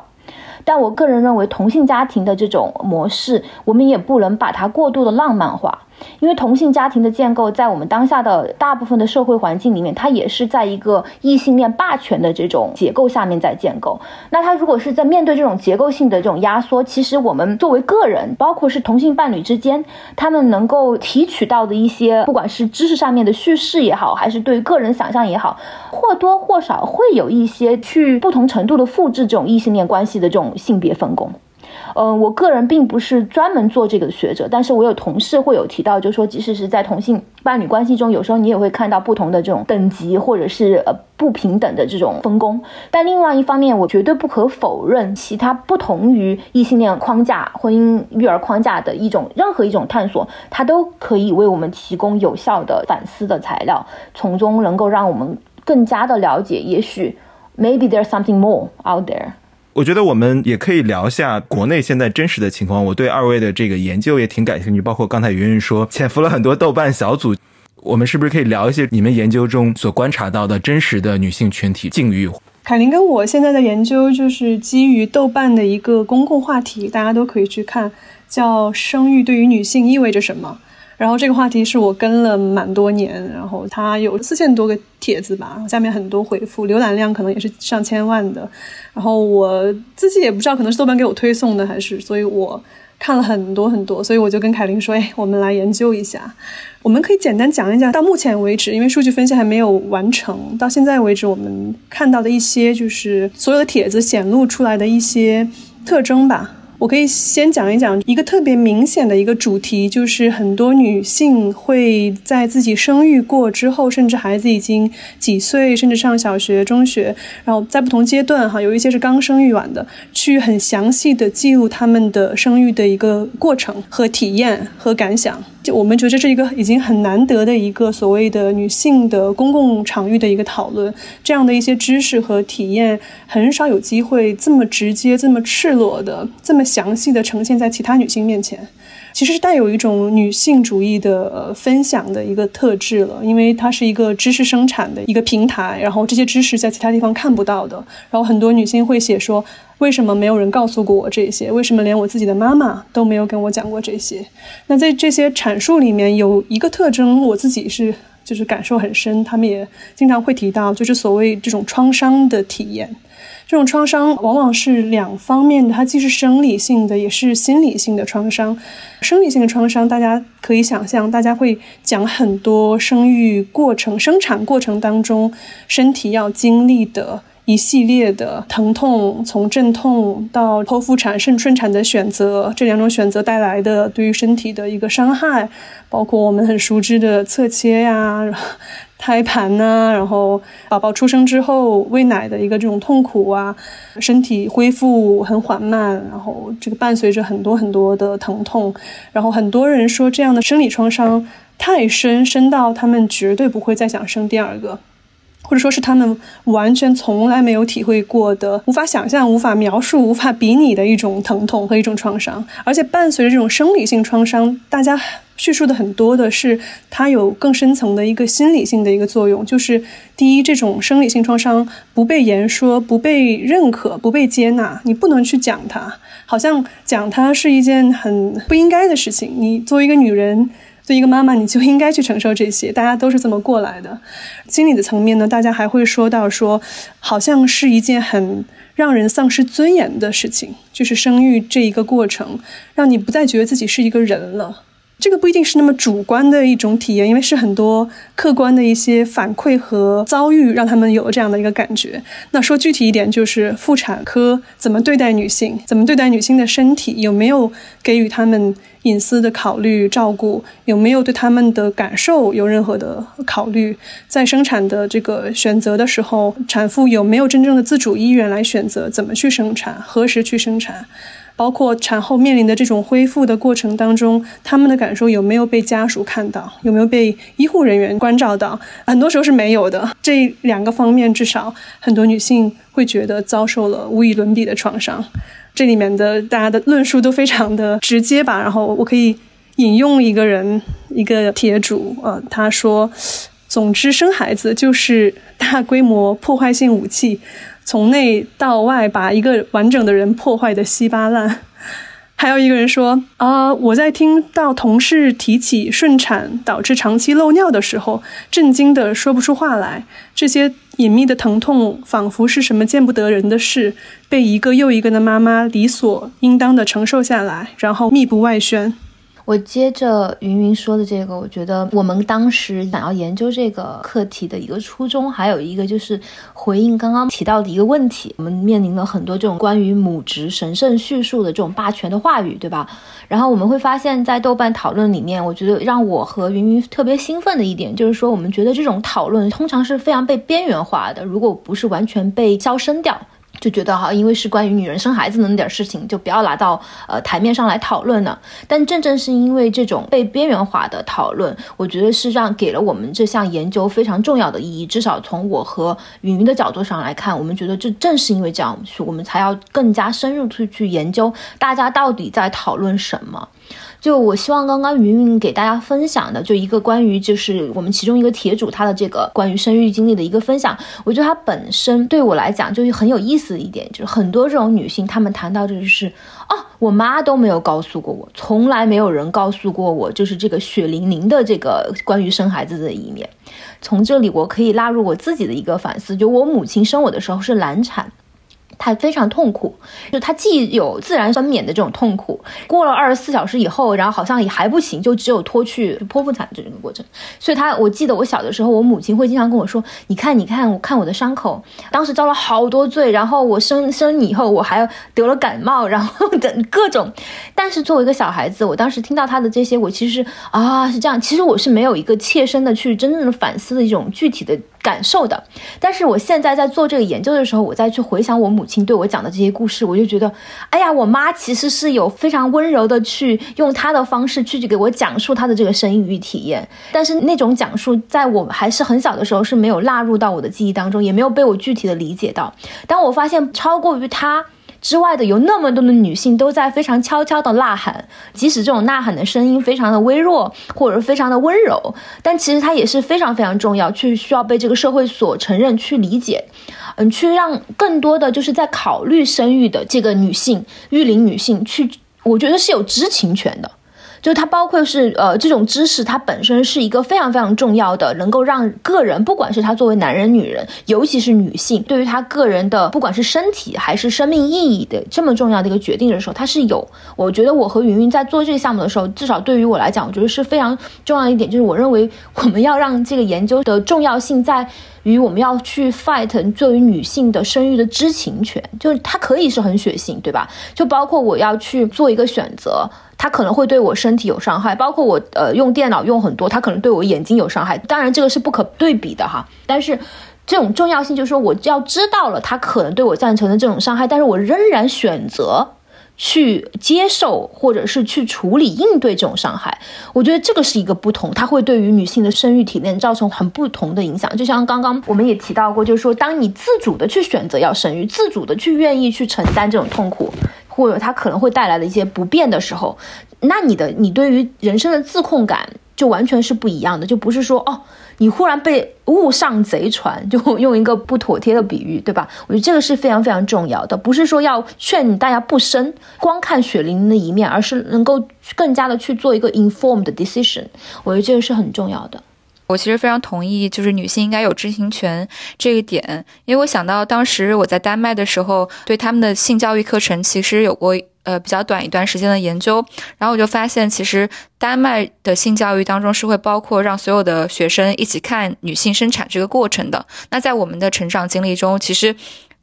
但我个人认为，同性家庭的这种模式，我们也不能把它过度的浪漫化。因为同性家庭的建构，在我们当下的大部分的社会环境里面，它也是在一个异性恋霸权的这种结构下面在建构。那它如果是在面对这种结构性的这种压缩，其实我们作为个人，包括是同性伴侣之间，他们能够提取到的一些，不管是知识上面的叙事也好，还是对个人想象也好，或多或少会有一些去不同程度的复制这种异性恋关系的这种性别分工。嗯，我个人并不是专门做这个的学者，但是我有同事会有提到，就说即使是在同性伴侣关系中，有时候你也会看到不同的这种等级或者是呃不平等的这种分工。但另外一方面，我绝对不可否认，其他不同于异性恋框架、婚姻育儿框架的一种任何一种探索，它都可以为我们提供有效的反思的材料，从中能够让我们更加的了解，也许 maybe there's something more out there。我觉得我们也可以聊一下国内现在真实的情况。我对二位的这个研究也挺感兴趣，包括刚才云云说潜伏了很多豆瓣小组，我们是不是可以聊一些你们研究中所观察到的真实的女性群体境遇？凯琳跟我现在的研究就是基于豆瓣的一个公共话题，大家都可以去看，叫“生育对于女性意味着什么”。然后这个话题是我跟了蛮多年，然后它有四千多个帖子吧，下面很多回复，浏览量可能也是上千万的。然后我自己也不知道，可能是豆瓣给我推送的，还是所以我看了很多很多，所以我就跟凯琳说：“哎，我们来研究一下。我们可以简单讲一讲，到目前为止，因为数据分析还没有完成，到现在为止我们看到的一些就是所有的帖子显露出来的一些特征吧。”我可以先讲一讲一个特别明显的一个主题，就是很多女性会在自己生育过之后，甚至孩子已经几岁，甚至上小学、中学，然后在不同阶段，哈，有一些是刚生育完的，去很详细的记录她们的生育的一个过程和体验和感想。就我们觉得这是一个已经很难得的一个所谓的女性的公共场域的一个讨论，这样的一些知识和体验很少有机会这么直接、这么赤裸的、这么详细的呈现在其他女性面前。其实是带有一种女性主义的分享的一个特质了，因为它是一个知识生产的一个平台，然后这些知识在其他地方看不到的。然后很多女性会写说。为什么没有人告诉过我这些？为什么连我自己的妈妈都没有跟我讲过这些？那在这些阐述里面有一个特征，我自己是就是感受很深。他们也经常会提到，就是所谓这种创伤的体验。这种创伤往往是两方面的，它既是生理性的，也是心理性的创伤。生理性的创伤，大家可以想象，大家会讲很多生育过程、生产过程当中身体要经历的。一系列的疼痛，从阵痛到剖腹产、顺顺产的选择，这两种选择带来的对于身体的一个伤害，包括我们很熟知的侧切呀、胎盘呐，然后宝宝出生之后喂奶的一个这种痛苦啊，身体恢复很缓慢，然后这个伴随着很多很多的疼痛，然后很多人说这样的生理创伤太深，深到他们绝对不会再想生第二个。或者说是他们完全从来没有体会过的、无法想象、无法描述、无法比拟的一种疼痛和一种创伤，而且伴随着这种生理性创伤，大家叙述的很多的是它有更深层的一个心理性的一个作用。就是第一，这种生理性创伤不被言说、不被认可、不被接纳，你不能去讲它，好像讲它是一件很不应该的事情。你作为一个女人。作为一个妈妈，你就应该去承受这些。大家都是这么过来的。心理的层面呢，大家还会说到说，好像是一件很让人丧失尊严的事情，就是生育这一个过程，让你不再觉得自己是一个人了。这个不一定是那么主观的一种体验，因为是很多客观的一些反馈和遭遇让他们有了这样的一个感觉。那说具体一点，就是妇产科怎么对待女性，怎么对待女性的身体，有没有给予他们隐私的考虑照顾，有没有对他们的感受有任何的考虑？在生产的这个选择的时候，产妇有没有真正的自主意愿来选择怎么去生产，何时去生产？包括产后面临的这种恢复的过程当中，他们的感受有没有被家属看到，有没有被医护人员关照到？很多时候是没有的。这两个方面，至少很多女性会觉得遭受了无与伦比的创伤。这里面的大家的论述都非常的直接吧。然后我可以引用一个人，一个帖主，呃，他说：“总之，生孩子就是大规模破坏性武器。”从内到外把一个完整的人破坏的稀巴烂。还有一个人说：“啊，我在听到同事提起顺产导致长期漏尿的时候，震惊的说不出话来。这些隐秘的疼痛仿佛是什么见不得人的事，被一个又一个的妈妈理所应当的承受下来，然后密不外宣。”我接着云云说的这个，我觉得我们当时想要研究这个课题的一个初衷，还有一个就是回应刚刚提到的一个问题。我们面临了很多这种关于母职神圣叙述的这种霸权的话语，对吧？然后我们会发现，在豆瓣讨论里面，我觉得让我和云云特别兴奋的一点，就是说我们觉得这种讨论通常是非常被边缘化的，如果不是完全被消声掉。就觉得哈，因为是关于女人生孩子的那点事情，就不要拿到呃台面上来讨论了。但正正是因为这种被边缘化的讨论，我觉得是让给了我们这项研究非常重要的意义。至少从我和云云的角度上来看，我们觉得这正是因为这样，我们才要更加深入去去研究大家到底在讨论什么。就我希望刚刚云云给大家分享的，就一个关于就是我们其中一个铁主他的这个关于生育经历的一个分享，我觉得他本身对我来讲就是很有意思的一点，就是很多这种女性她们谈到这就是，哦，我妈都没有告诉过我，从来没有人告诉过我，就是这个血淋淋的这个关于生孩子的一面。从这里我可以纳入我自己的一个反思，就我母亲生我的时候是难产。他非常痛苦，就她既有自然分娩的这种痛苦，过了二十四小时以后，然后好像也还不行，就只有拖去剖腹产这个过程。所以她，我记得我小的时候，我母亲会经常跟我说：“你看，你看，我看我的伤口，当时遭了好多罪。然后我生生你以后，我还要得了感冒，然后等各种。但是作为一个小孩子，我当时听到她的这些，我其实啊是这样，其实我是没有一个切身的去真正的反思的一种具体的。”感受的，但是我现在在做这个研究的时候，我再去回想我母亲对我讲的这些故事，我就觉得，哎呀，我妈其实是有非常温柔的去用她的方式去去给我讲述她的这个生育体验，但是那种讲述在我还是很小的时候是没有纳入到我的记忆当中，也没有被我具体的理解到。当我发现超过于她。之外的有那么多的女性都在非常悄悄的呐喊，即使这种呐喊的声音非常的微弱，或者非常的温柔，但其实它也是非常非常重要，去需要被这个社会所承认、去理解，嗯，去让更多的就是在考虑生育的这个女性、育龄女性去，我觉得是有知情权的。就它包括是呃这种知识，它本身是一个非常非常重要的，能够让个人，不管是他作为男人女人，尤其是女性，对于他个人的不管是身体还是生命意义的这么重要的一个决定的时候，它是有。我觉得我和云云在做这个项目的时候，至少对于我来讲，我觉得是非常重要一点，就是我认为我们要让这个研究的重要性在于我们要去 fight 作为女性的生育的知情权，就是它可以是很血腥，对吧？就包括我要去做一个选择。它可能会对我身体有伤害，包括我呃用电脑用很多，它可能对我眼睛有伤害。当然这个是不可对比的哈，但是这种重要性就是说我要知道了它可能对我造成的这种伤害，但是我仍然选择去接受或者是去处理应对这种伤害。我觉得这个是一个不同，它会对于女性的生育体验造成很不同的影响。就像刚刚我们也提到过，就是说当你自主的去选择要生育，自主的去愿意去承担这种痛苦。或者它可能会带来的一些不便的时候，那你的你对于人生的自控感就完全是不一样的，就不是说哦，你忽然被误上贼船，就用一个不妥帖的比喻，对吧？我觉得这个是非常非常重要的，不是说要劝大家不生，光看血淋淋的一面，而是能够更加的去做一个 informed decision，我觉得这个是很重要的。我其实非常同意，就是女性应该有知情权这个点，因为我想到当时我在丹麦的时候，对他们的性教育课程其实有过呃比较短一段时间的研究，然后我就发现，其实丹麦的性教育当中是会包括让所有的学生一起看女性生产这个过程的。那在我们的成长经历中，其实。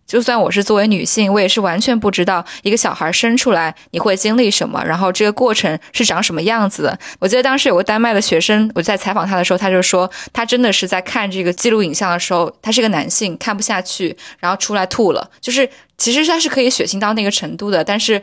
就算我是作为女性，我也是完全不知道一个小孩生出来你会经历什么，然后这个过程是长什么样子的。我记得当时有个丹麦的学生，我在采访他的时候，他就说他真的是在看这个记录影像的时候，他是个男性，看不下去，然后出来吐了。就是其实他是可以血腥到那个程度的，但是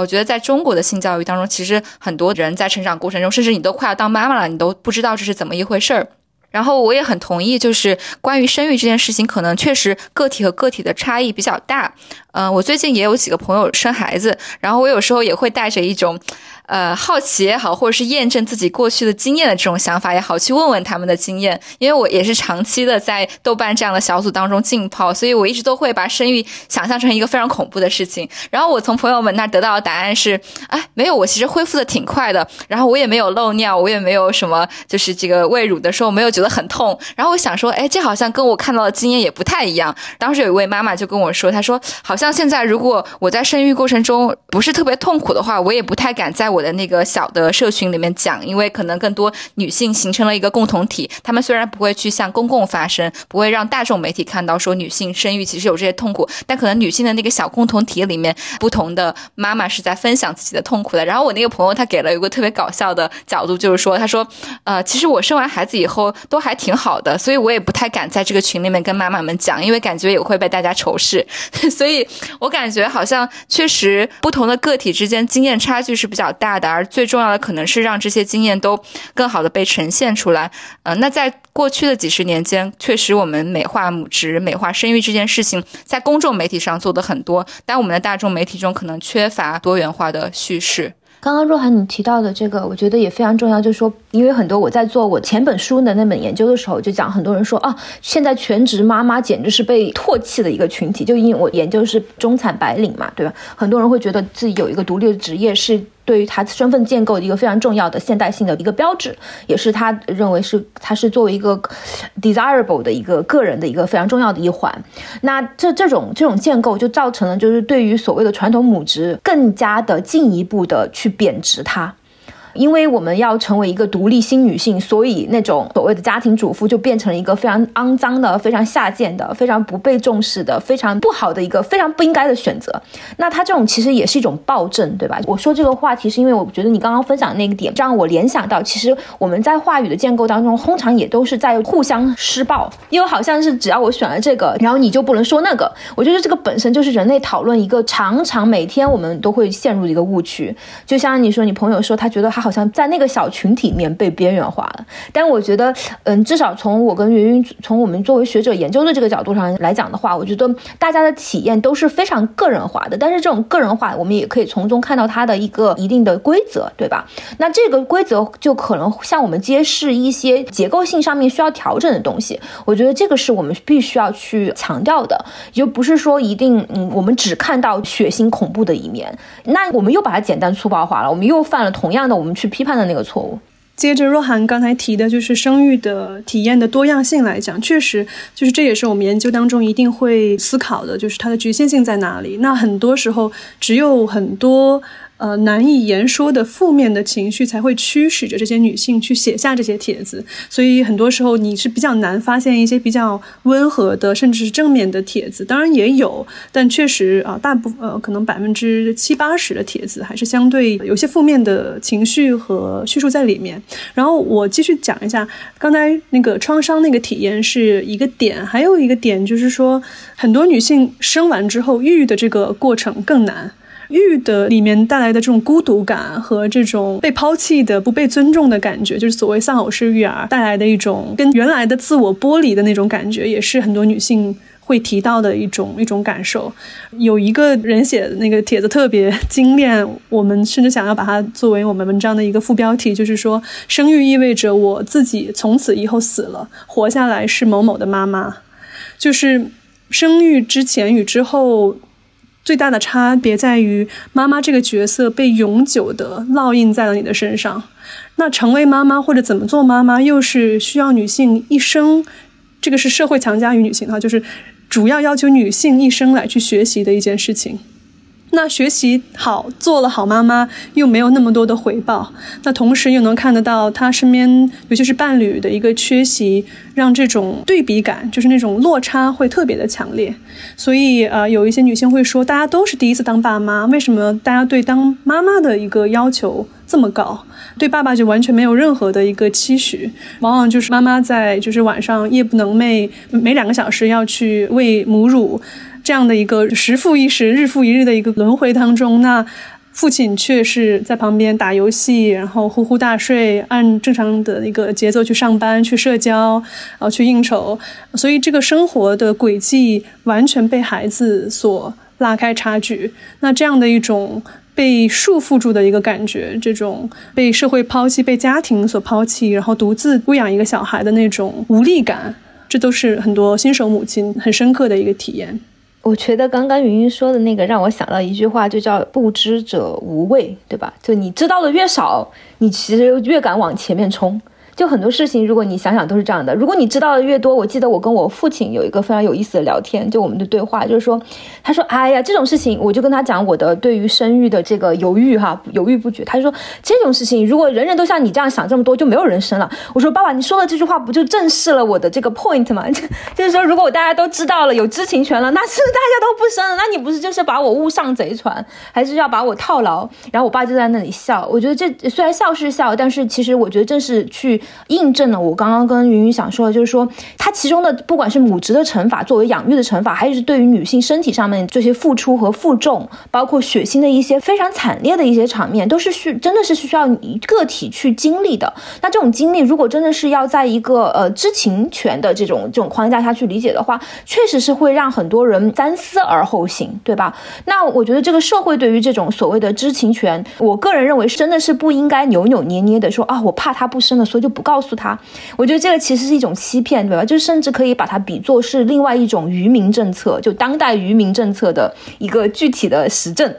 我觉得在中国的性教育当中，其实很多人在成长过程中，甚至你都快要当妈妈了，你都不知道这是怎么一回事儿。然后我也很同意，就是关于生育这件事情，可能确实个体和个体的差异比较大。嗯，我最近也有几个朋友生孩子，然后我有时候也会带着一种。呃，好奇也好，或者是验证自己过去的经验的这种想法也好，去问问他们的经验。因为我也是长期的在豆瓣这样的小组当中浸泡，所以我一直都会把生育想象成一个非常恐怖的事情。然后我从朋友们那得到的答案是：哎，没有，我其实恢复的挺快的。然后我也没有漏尿，我也没有什么，就是这个喂乳的时候没有觉得很痛。然后我想说，哎，这好像跟我看到的经验也不太一样。当时有一位妈妈就跟我说，她说，好像现在如果我在生育过程中不是特别痛苦的话，我也不太敢在我我的那个小的社群里面讲，因为可能更多女性形成了一个共同体。她们虽然不会去向公共发声，不会让大众媒体看到说女性生育其实有这些痛苦，但可能女性的那个小共同体里面，不同的妈妈是在分享自己的痛苦的。然后我那个朋友他给了一个特别搞笑的角度，就是说，他说，呃，其实我生完孩子以后都还挺好的，所以我也不太敢在这个群里面跟妈妈们讲，因为感觉也会被大家仇视。[LAUGHS] 所以我感觉好像确实不同的个体之间经验差距是比较大大的，而最重要的可能是让这些经验都更好的被呈现出来。嗯，那在过去的几十年间，确实我们美化母职、美化生育这件事情，在公众媒体上做的很多，但我们的大众媒体中可能缺乏多元化的叙事。刚刚若涵你提到的这个，我觉得也非常重要，就是说，因为很多我在做我前本书的那本研究的时候，就讲很多人说啊，现在全职妈妈简直是被唾弃的一个群体，就因为我研究是中产白领嘛，对吧？很多人会觉得自己有一个独立的职业是。对于他身份建构一个非常重要的现代性的一个标志，也是他认为是他是作为一个 desirable 的一个个人的一个非常重要的一环。那这这种这种建构就造成了，就是对于所谓的传统母职更加的进一步的去贬值它。因为我们要成为一个独立新女性，所以那种所谓的家庭主妇就变成了一个非常肮脏的、非常下贱的、非常不被重视的、非常不好的一个非常不应该的选择。那它这种其实也是一种暴政，对吧？我说这个话题是因为我觉得你刚刚分享那个点让我联想到，其实我们在话语的建构当中，通常也都是在互相施暴，因为好像是只要我选了这个，然后你就不能说那个。我觉得这个本身就是人类讨论一个常常每天我们都会陷入的一个误区。就像你说，你朋友说他觉得他。好像在那个小群体里面被边缘化了，但我觉得，嗯，至少从我跟云云，从我们作为学者研究的这个角度上来讲的话，我觉得大家的体验都是非常个人化的。但是这种个人化，我们也可以从中看到它的一个一定的规则，对吧？那这个规则就可能向我们揭示一些结构性上面需要调整的东西。我觉得这个是我们必须要去强调的，就不是说一定，嗯，我们只看到血腥恐怖的一面，那我们又把它简单粗暴化了，我们又犯了同样的我们。去批判的那个错误。接着若涵刚才提的，就是生育的体验的多样性来讲，确实就是这也是我们研究当中一定会思考的，就是它的局限性在哪里。那很多时候只有很多。呃，难以言说的负面的情绪才会驱使着这些女性去写下这些帖子，所以很多时候你是比较难发现一些比较温和的，甚至是正面的帖子。当然也有，但确实啊，大部分呃，可能百分之七八十的帖子还是相对有些负面的情绪和叙述在里面。然后我继续讲一下，刚才那个创伤那个体验是一个点，还有一个点就是说，很多女性生完之后抑郁的这个过程更难。育的里面带来的这种孤独感和这种被抛弃的、不被尊重的感觉，就是所谓丧偶式育儿带来的一种跟原来的自我剥离的那种感觉，也是很多女性会提到的一种一种感受。有一个人写的那个帖子特别精炼，我们甚至想要把它作为我们文章的一个副标题，就是说生育意味着我自己从此以后死了，活下来是某某的妈妈，就是生育之前与之后。最大的差别在于，妈妈这个角色被永久的烙印在了你的身上。那成为妈妈或者怎么做妈妈，又是需要女性一生，这个是社会强加于女性哈，就是主要要求女性一生来去学习的一件事情。那学习好，做了好妈妈，又没有那么多的回报。那同时又能看得到她身边，尤其是伴侣的一个缺席，让这种对比感，就是那种落差会特别的强烈。所以，呃，有一些女性会说，大家都是第一次当爸妈，为什么大家对当妈妈的一个要求这么高？对爸爸就完全没有任何的一个期许。往往就是妈妈在就是晚上夜不能寐，每两个小时要去喂母乳。这样的一个时复一时、日复一日的一个轮回当中，那父亲却是在旁边打游戏，然后呼呼大睡，按正常的一个节奏去上班、去社交，然后去应酬，所以这个生活的轨迹完全被孩子所拉开差距。那这样的一种被束缚住的一个感觉，这种被社会抛弃、被家庭所抛弃，然后独自喂养一个小孩的那种无力感，这都是很多新手母亲很深刻的一个体验。我觉得刚刚云云说的那个让我想到一句话，就叫“不知者无畏”，对吧？就你知道的越少，你其实越敢往前面冲。就很多事情，如果你想想都是这样的。如果你知道的越多，我记得我跟我父亲有一个非常有意思的聊天，就我们的对话，就是说，他说：“哎呀，这种事情，我就跟他讲我的对于生育的这个犹豫哈，犹豫不决。”他就说：“这种事情，如果人人都像你这样想这么多，就没有人生了。”我说：“爸爸，你说的这句话不就正视了我的这个 point 吗？[LAUGHS] 就是说，如果大家都知道了有知情权了，那是大家都不生了，那你不是就是把我误上贼船，还是要把我套牢？”然后我爸就在那里笑。我觉得这虽然笑是笑，但是其实我觉得正是去。印证了我刚刚跟云云想说的，就是说，它其中的不管是母职的惩罚，作为养育的惩罚，还是对于女性身体上面这些付出和负重，包括血腥的一些非常惨烈的一些场面，都是需真的是需要你个体去经历的。那这种经历，如果真的是要在一个呃知情权的这种这种框架下去理解的话，确实是会让很多人三思而后行，对吧？那我觉得这个社会对于这种所谓的知情权，我个人认为真的是不应该扭扭捏捏的说啊，我怕他不生了，所以就不告诉。他，我觉得这个其实是一种欺骗，对吧？就甚至可以把它比作是另外一种愚民政策，就当代愚民政策的一个具体的实证。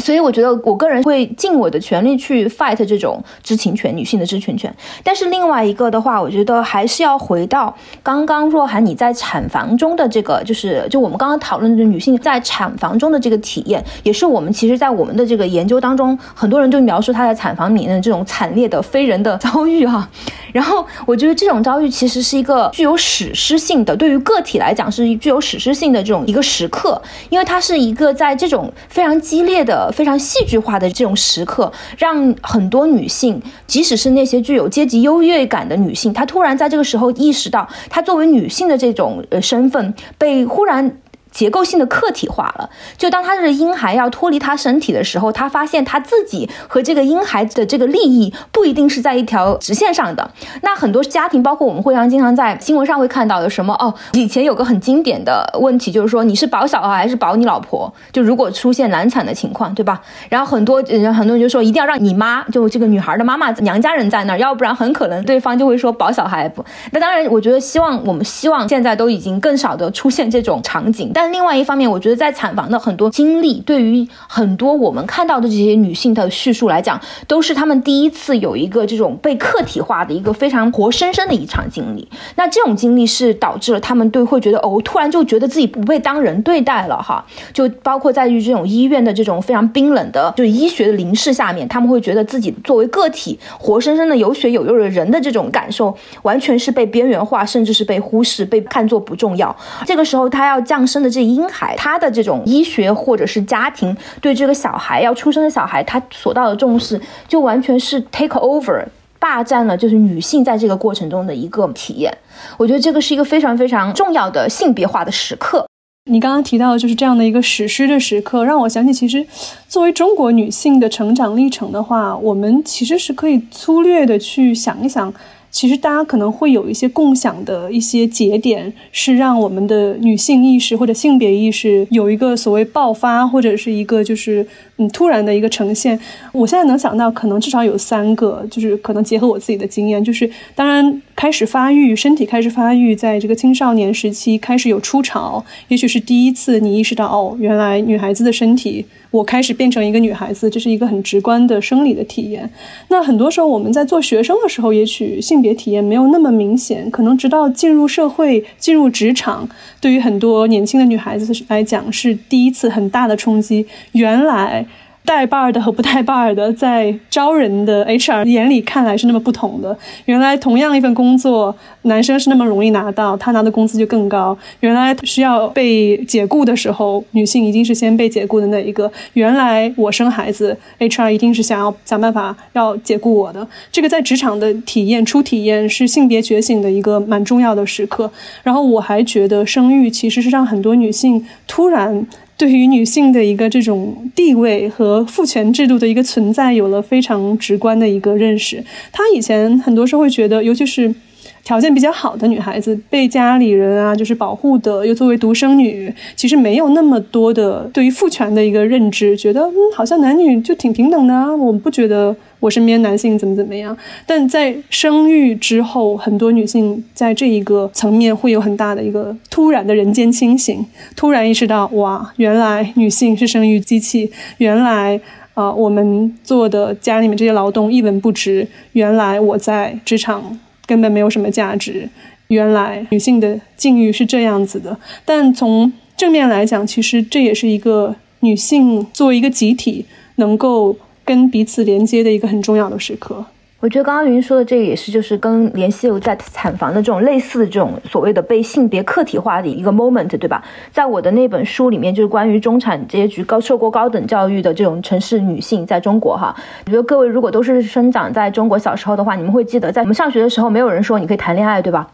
所以我觉得，我个人会尽我的全力去 fight 这种知情权，女性的知情权。但是另外一个的话，我觉得还是要回到刚刚若涵你在产房中的这个，就是就我们刚刚讨论的女性在产房中的这个体验，也是我们其实在我们的这个研究当中，很多人就描述她在产房里面的这种惨烈的非人的遭遇哈。然后我觉得这种遭遇其实是一个具有史诗性的，对于个体来讲是具有史诗性的这种一个时刻，因为它是一个在这种非常激烈的、非常戏剧化的这种时刻，让很多女性，即使是那些具有阶级优越感的女性，她突然在这个时候意识到，她作为女性的这种呃身份被忽然。结构性的客体化了，就当他的婴孩要脱离他身体的时候，他发现他自己和这个婴孩子的这个利益不一定是在一条直线上的。那很多家庭，包括我们会常经常在新闻上会看到的什么哦，以前有个很经典的问题，就是说你是保小孩还是保你老婆？就如果出现难产的情况，对吧？然后很多人很多人就说一定要让你妈，就这个女孩的妈妈娘家人在那儿，要不然很可能对方就会说保小孩不。那当然，我觉得希望我们希望现在都已经更少的出现这种场景，但。但另外一方面，我觉得在产房的很多经历，对于很多我们看到的这些女性的叙述来讲，都是她们第一次有一个这种被客体化的一个非常活生生的一场经历。那这种经历是导致了她们对会觉得哦，突然就觉得自己不被当人对待了哈。就包括在于这种医院的这种非常冰冷的就医学的凝视下面，他们会觉得自己作为个体活生生的有血有肉的人的这种感受，完全是被边缘化，甚至是被忽视、被看作不重要。这个时候，她要降生的。这婴孩他的这种医学或者是家庭对这个小孩要出生的小孩，他所到的重视就完全是 take over 霸占了，就是女性在这个过程中的一个体验。我觉得这个是一个非常非常重要的性别化的时刻。你刚刚提到的就是这样的一个史诗的时刻，让我想起，其实作为中国女性的成长历程的话，我们其实是可以粗略的去想一想。其实大家可能会有一些共享的一些节点，是让我们的女性意识或者性别意识有一个所谓爆发，或者是一个就是嗯突然的一个呈现。我现在能想到，可能至少有三个，就是可能结合我自己的经验，就是当然开始发育，身体开始发育，在这个青少年时期开始有初潮，也许是第一次你意识到，哦，原来女孩子的身体。我开始变成一个女孩子，这是一个很直观的生理的体验。那很多时候我们在做学生的时候，也许性别体验没有那么明显，可能直到进入社会、进入职场，对于很多年轻的女孩子来讲是第一次很大的冲击。原来。带伴儿的和不带伴儿的，[LAUGHS] 在招人的 HR 眼里看来是那么不同的。原来同样一份工作，男生是那么容易拿到，他拿的工资就更高。原来需要被解雇的时候，女性一定是先被解雇的那一个。原来我生孩子，HR 一定是想要想办法要解雇我的。这个在职场的体验、初体验是性别觉醒的一个蛮重要的时刻。然后我还觉得生育其实是让很多女性突然。对于女性的一个这种地位和父权制度的一个存在，有了非常直观的一个认识。她以前很多时候会觉得，尤其是。条件比较好的女孩子被家里人啊，就是保护的，又作为独生女，其实没有那么多的对于父权的一个认知，觉得嗯，好像男女就挺平等的啊。我不觉得我身边男性怎么怎么样。但在生育之后，很多女性在这一个层面会有很大的一个突然的人间清醒，突然意识到哇，原来女性是生育机器，原来啊，我们做的家里面这些劳动一文不值，原来我在职场。根本没有什么价值。原来女性的境遇是这样子的，但从正面来讲，其实这也是一个女性作为一个集体能够跟彼此连接的一个很重要的时刻。我觉得刚刚云说的这个也是，就是跟联系有在产房的这种类似的这种所谓的被性别客体化的一个 moment，对吧？在我的那本书里面，就是关于中产阶级高受过高等教育的这种城市女性在中国哈。我觉得各位如果都是生长在中国小时候的话，你们会记得，在我们上学的时候，没有人说你可以谈恋爱，对吧？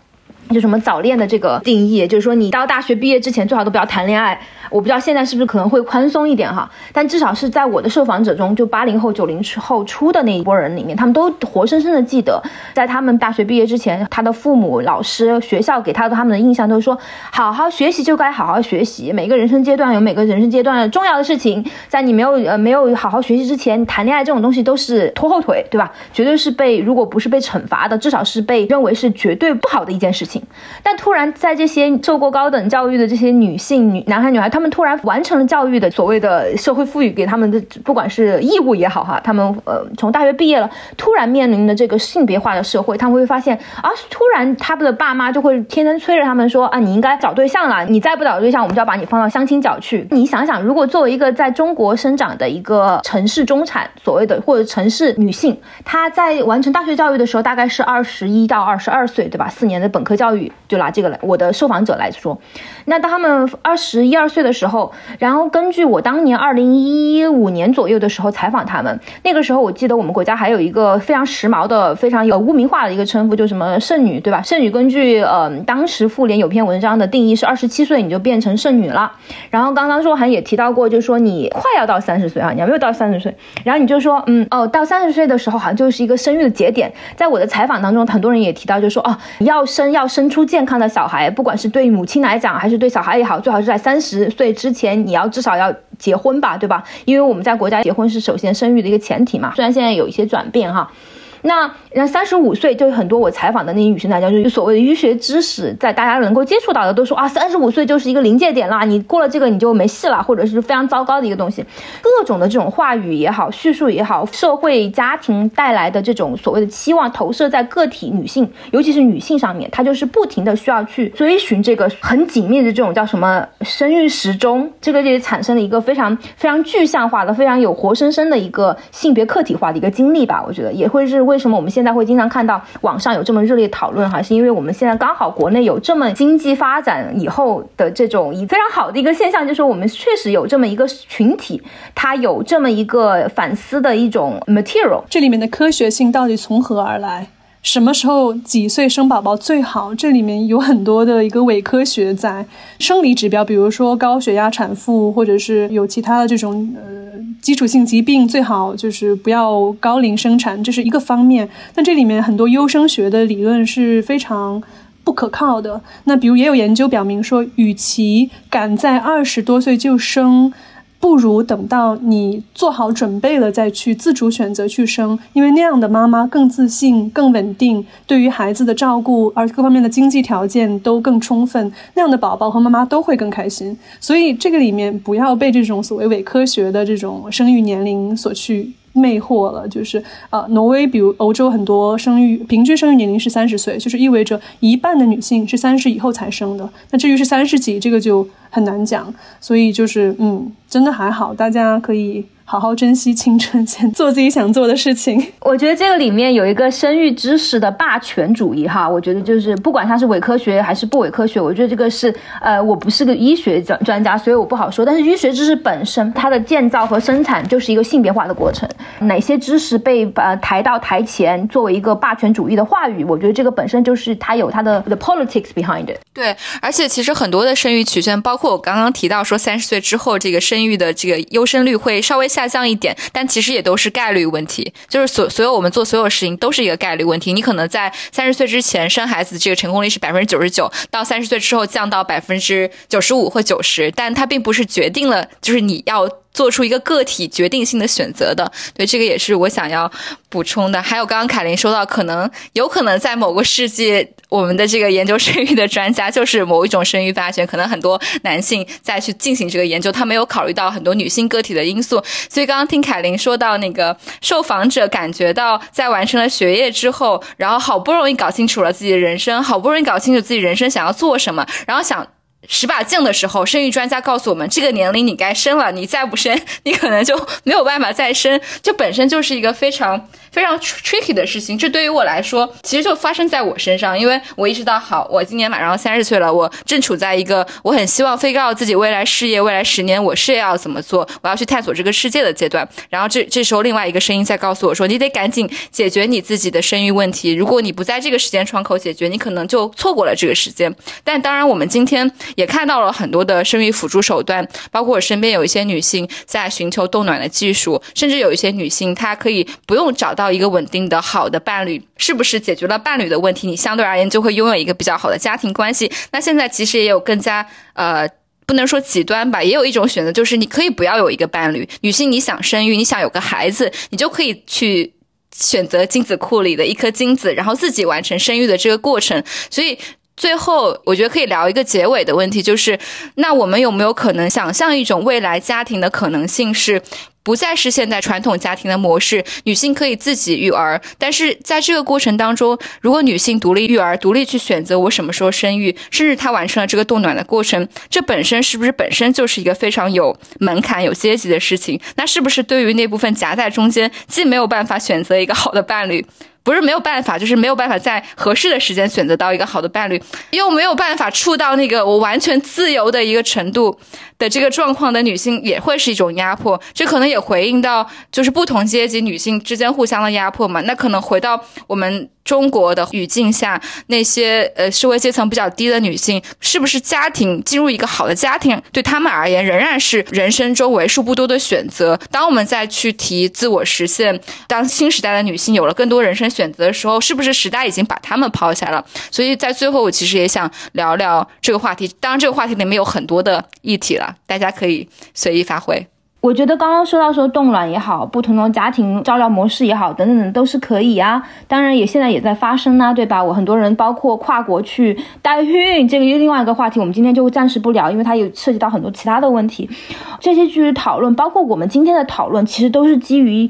就什么早恋的这个定义，就是说你到大学毕业之前最好都不要谈恋爱。我不知道现在是不是可能会宽松一点哈，但至少是在我的受访者中，就八零后、九零后出的那一波人里面，他们都活生生的记得，在他们大学毕业之前，他的父母、老师、学校给他的他们的印象都是说，好好学习就该好好学习，每个人生阶段有每个人生阶段重要的事情，在你没有呃没有好好学习之前，谈恋爱这种东西都是拖后腿，对吧？绝对是被如果不是被惩罚的，至少是被认为是绝对不好的一件事情。但突然在这些受过高等教育的这些女性、女男孩、女孩，他们突然完成了教育的所谓的社会赋予给他们的，不管是义务也好哈，他们呃从大学毕业了，突然面临的这个性别化的社会，他们会发现啊，突然他们的爸妈就会天天催着他们说啊，你应该找对象了，你再不找对象，我们就要把你放到相亲角去。你想想，如果作为一个在中国生长的一个城市中产，所谓的或者城市女性，她在完成大学教育的时候，大概是二十一到二十二岁，对吧？四年的本科教教育，就拿这个来，我的受访者来说。那当他们二十一二岁的时候，然后根据我当年二零一五年左右的时候采访他们，那个时候我记得我们国家还有一个非常时髦的、非常有污名化的一个称呼，就什么剩女，对吧？剩女根据呃当时妇联有篇文章的定义是二十七岁你就变成剩女了。然后刚刚说好像也提到过，就是说你快要到三十岁啊，你还没有到三十岁，然后你就说嗯哦，到三十岁的时候好像就是一个生育的节点。在我的采访当中，很多人也提到，就说哦，要生要生生出健康的小孩，不管是对母亲来讲还是。对小孩也好，最好是在三十岁之前，你要至少要结婚吧，对吧？因为我们在国家结婚是首先生育的一个前提嘛。虽然现在有一些转变哈。那那三十五岁，就很多我采访的那些女生来讲，就是所谓的医学知识，在大家能够接触到的，都说啊，三十五岁就是一个临界点啦，你过了这个你就没戏了，或者是非常糟糕的一个东西。各种的这种话语也好，叙述也好，社会家庭带来的这种所谓的期望投射在个体女性，尤其是女性上面，她就是不停的需要去追寻这个很紧密的这种叫什么生育时钟，这个也产生了一个非常非常具象化的、非常有活生生的一个性别客体化的一个经历吧。我觉得也会是为。为什么我们现在会经常看到网上有这么热烈讨论？哈，是因为我们现在刚好国内有这么经济发展以后的这种以非常好的一个现象，就是我们确实有这么一个群体，它有这么一个反思的一种 material。这里面的科学性到底从何而来？什么时候几岁生宝宝最好？这里面有很多的一个伪科学在生理指标，比如说高血压产妇，或者是有其他的这种呃基础性疾病，最好就是不要高龄生产，这是一个方面。但这里面很多优生学的理论是非常不可靠的。那比如也有研究表明说，与其赶在二十多岁就生。不如等到你做好准备了再去自主选择去生，因为那样的妈妈更自信、更稳定，对于孩子的照顾，而各方面的经济条件都更充分，那样的宝宝和妈妈都会更开心。所以这个里面不要被这种所谓伪科学的这种生育年龄所去。魅惑了，就是呃，挪威比如欧洲很多生育平均生育年龄是三十岁，就是意味着一半的女性是三十以后才生的。那至于是三十几，这个就很难讲。所以就是嗯，真的还好，大家可以。好好珍惜青春，先做自己想做的事情。[LAUGHS] 我觉得这个里面有一个生育知识的霸权主义哈，我觉得就是不管它是伪科学还是不伪科学，我觉得这个是呃，我不是个医学专专家，所以我不好说。但是医学知识本身，它的建造和生产就是一个性别化的过程。哪些知识被呃抬到台前作为一个霸权主义的话语，我觉得这个本身就是它有它的 the politics behind it。对，而且其实很多的生育曲线，包括我刚刚提到说三十岁之后这个生育的这个优生率会稍微。下降一点，但其实也都是概率问题。就是所所有我们做所有事情都是一个概率问题。你可能在三十岁之前生孩子，这个成功率是百分之九十九；到三十岁之后降到百分之九十五或九十，但它并不是决定了，就是你要。做出一个个体决定性的选择的，对这个也是我想要补充的。还有刚刚凯琳说到，可能有可能在某个世纪，我们的这个研究生育的专家就是某一种生育发现，可能很多男性再去进行这个研究，他没有考虑到很多女性个体的因素。所以刚刚听凯琳说到，那个受访者感觉到在完成了学业之后，然后好不容易搞清楚了自己的人生，好不容易搞清楚自己人生想要做什么，然后想。十把镜的时候，生育专家告诉我们，这个年龄你该生了，你再不生，[LAUGHS] 你可能就没有办法再生。这本身就是一个非常非常 tricky 的事情。这对于我来说，其实就发生在我身上，因为我意识到，好，我今年马上三十岁了，我正处在一个我很希望 figure out 自己未来事业，未来十年我事业要怎么做，我要去探索这个世界的阶段。然后这这时候，另外一个声音在告诉我说，你得赶紧解决你自己的生育问题。如果你不在这个时间窗口解决，你可能就错过了这个时间。但当然，我们今天。也看到了很多的生育辅助手段，包括我身边有一些女性在寻求冻卵的技术，甚至有一些女性她可以不用找到一个稳定的好的伴侣，是不是解决了伴侣的问题？你相对而言就会拥有一个比较好的家庭关系。那现在其实也有更加呃，不能说极端吧，也有一种选择，就是你可以不要有一个伴侣。女性你想生育，你想有个孩子，你就可以去选择精子库里的一颗精子，然后自己完成生育的这个过程。所以。最后，我觉得可以聊一个结尾的问题，就是那我们有没有可能想象一种未来家庭的可能性是？不再是现在传统家庭的模式，女性可以自己育儿，但是在这个过程当中，如果女性独立育儿，独立去选择我什么时候生育，甚至她完成了这个冻卵的过程，这本身是不是本身就是一个非常有门槛、有阶级的事情？那是不是对于那部分夹在中间，既没有办法选择一个好的伴侣，不是没有办法，就是没有办法在合适的时间选择到一个好的伴侣，又没有办法触到那个我完全自由的一个程度？的这个状况的女性也会是一种压迫，这可能也回应到就是不同阶级女性之间互相的压迫嘛。那可能回到我们中国的语境下，那些呃社会阶层比较低的女性，是不是家庭进入一个好的家庭，对她们而言仍然是人生中为数不多的选择？当我们再去提自我实现，当新时代的女性有了更多人生选择的时候，是不是时代已经把他们抛下了？所以在最后，我其实也想聊聊这个话题。当然，这个话题里面有很多的议题了。大家可以随意发挥。我觉得刚刚说到说冻卵也好，不同的家庭照料模式也好，等等等都是可以啊。当然也现在也在发生呢，对吧？我很多人包括跨国去代孕，这个又另外一个话题，我们今天就暂时不聊，因为它有涉及到很多其他的问题。这些去讨论，包括我们今天的讨论，其实都是基于。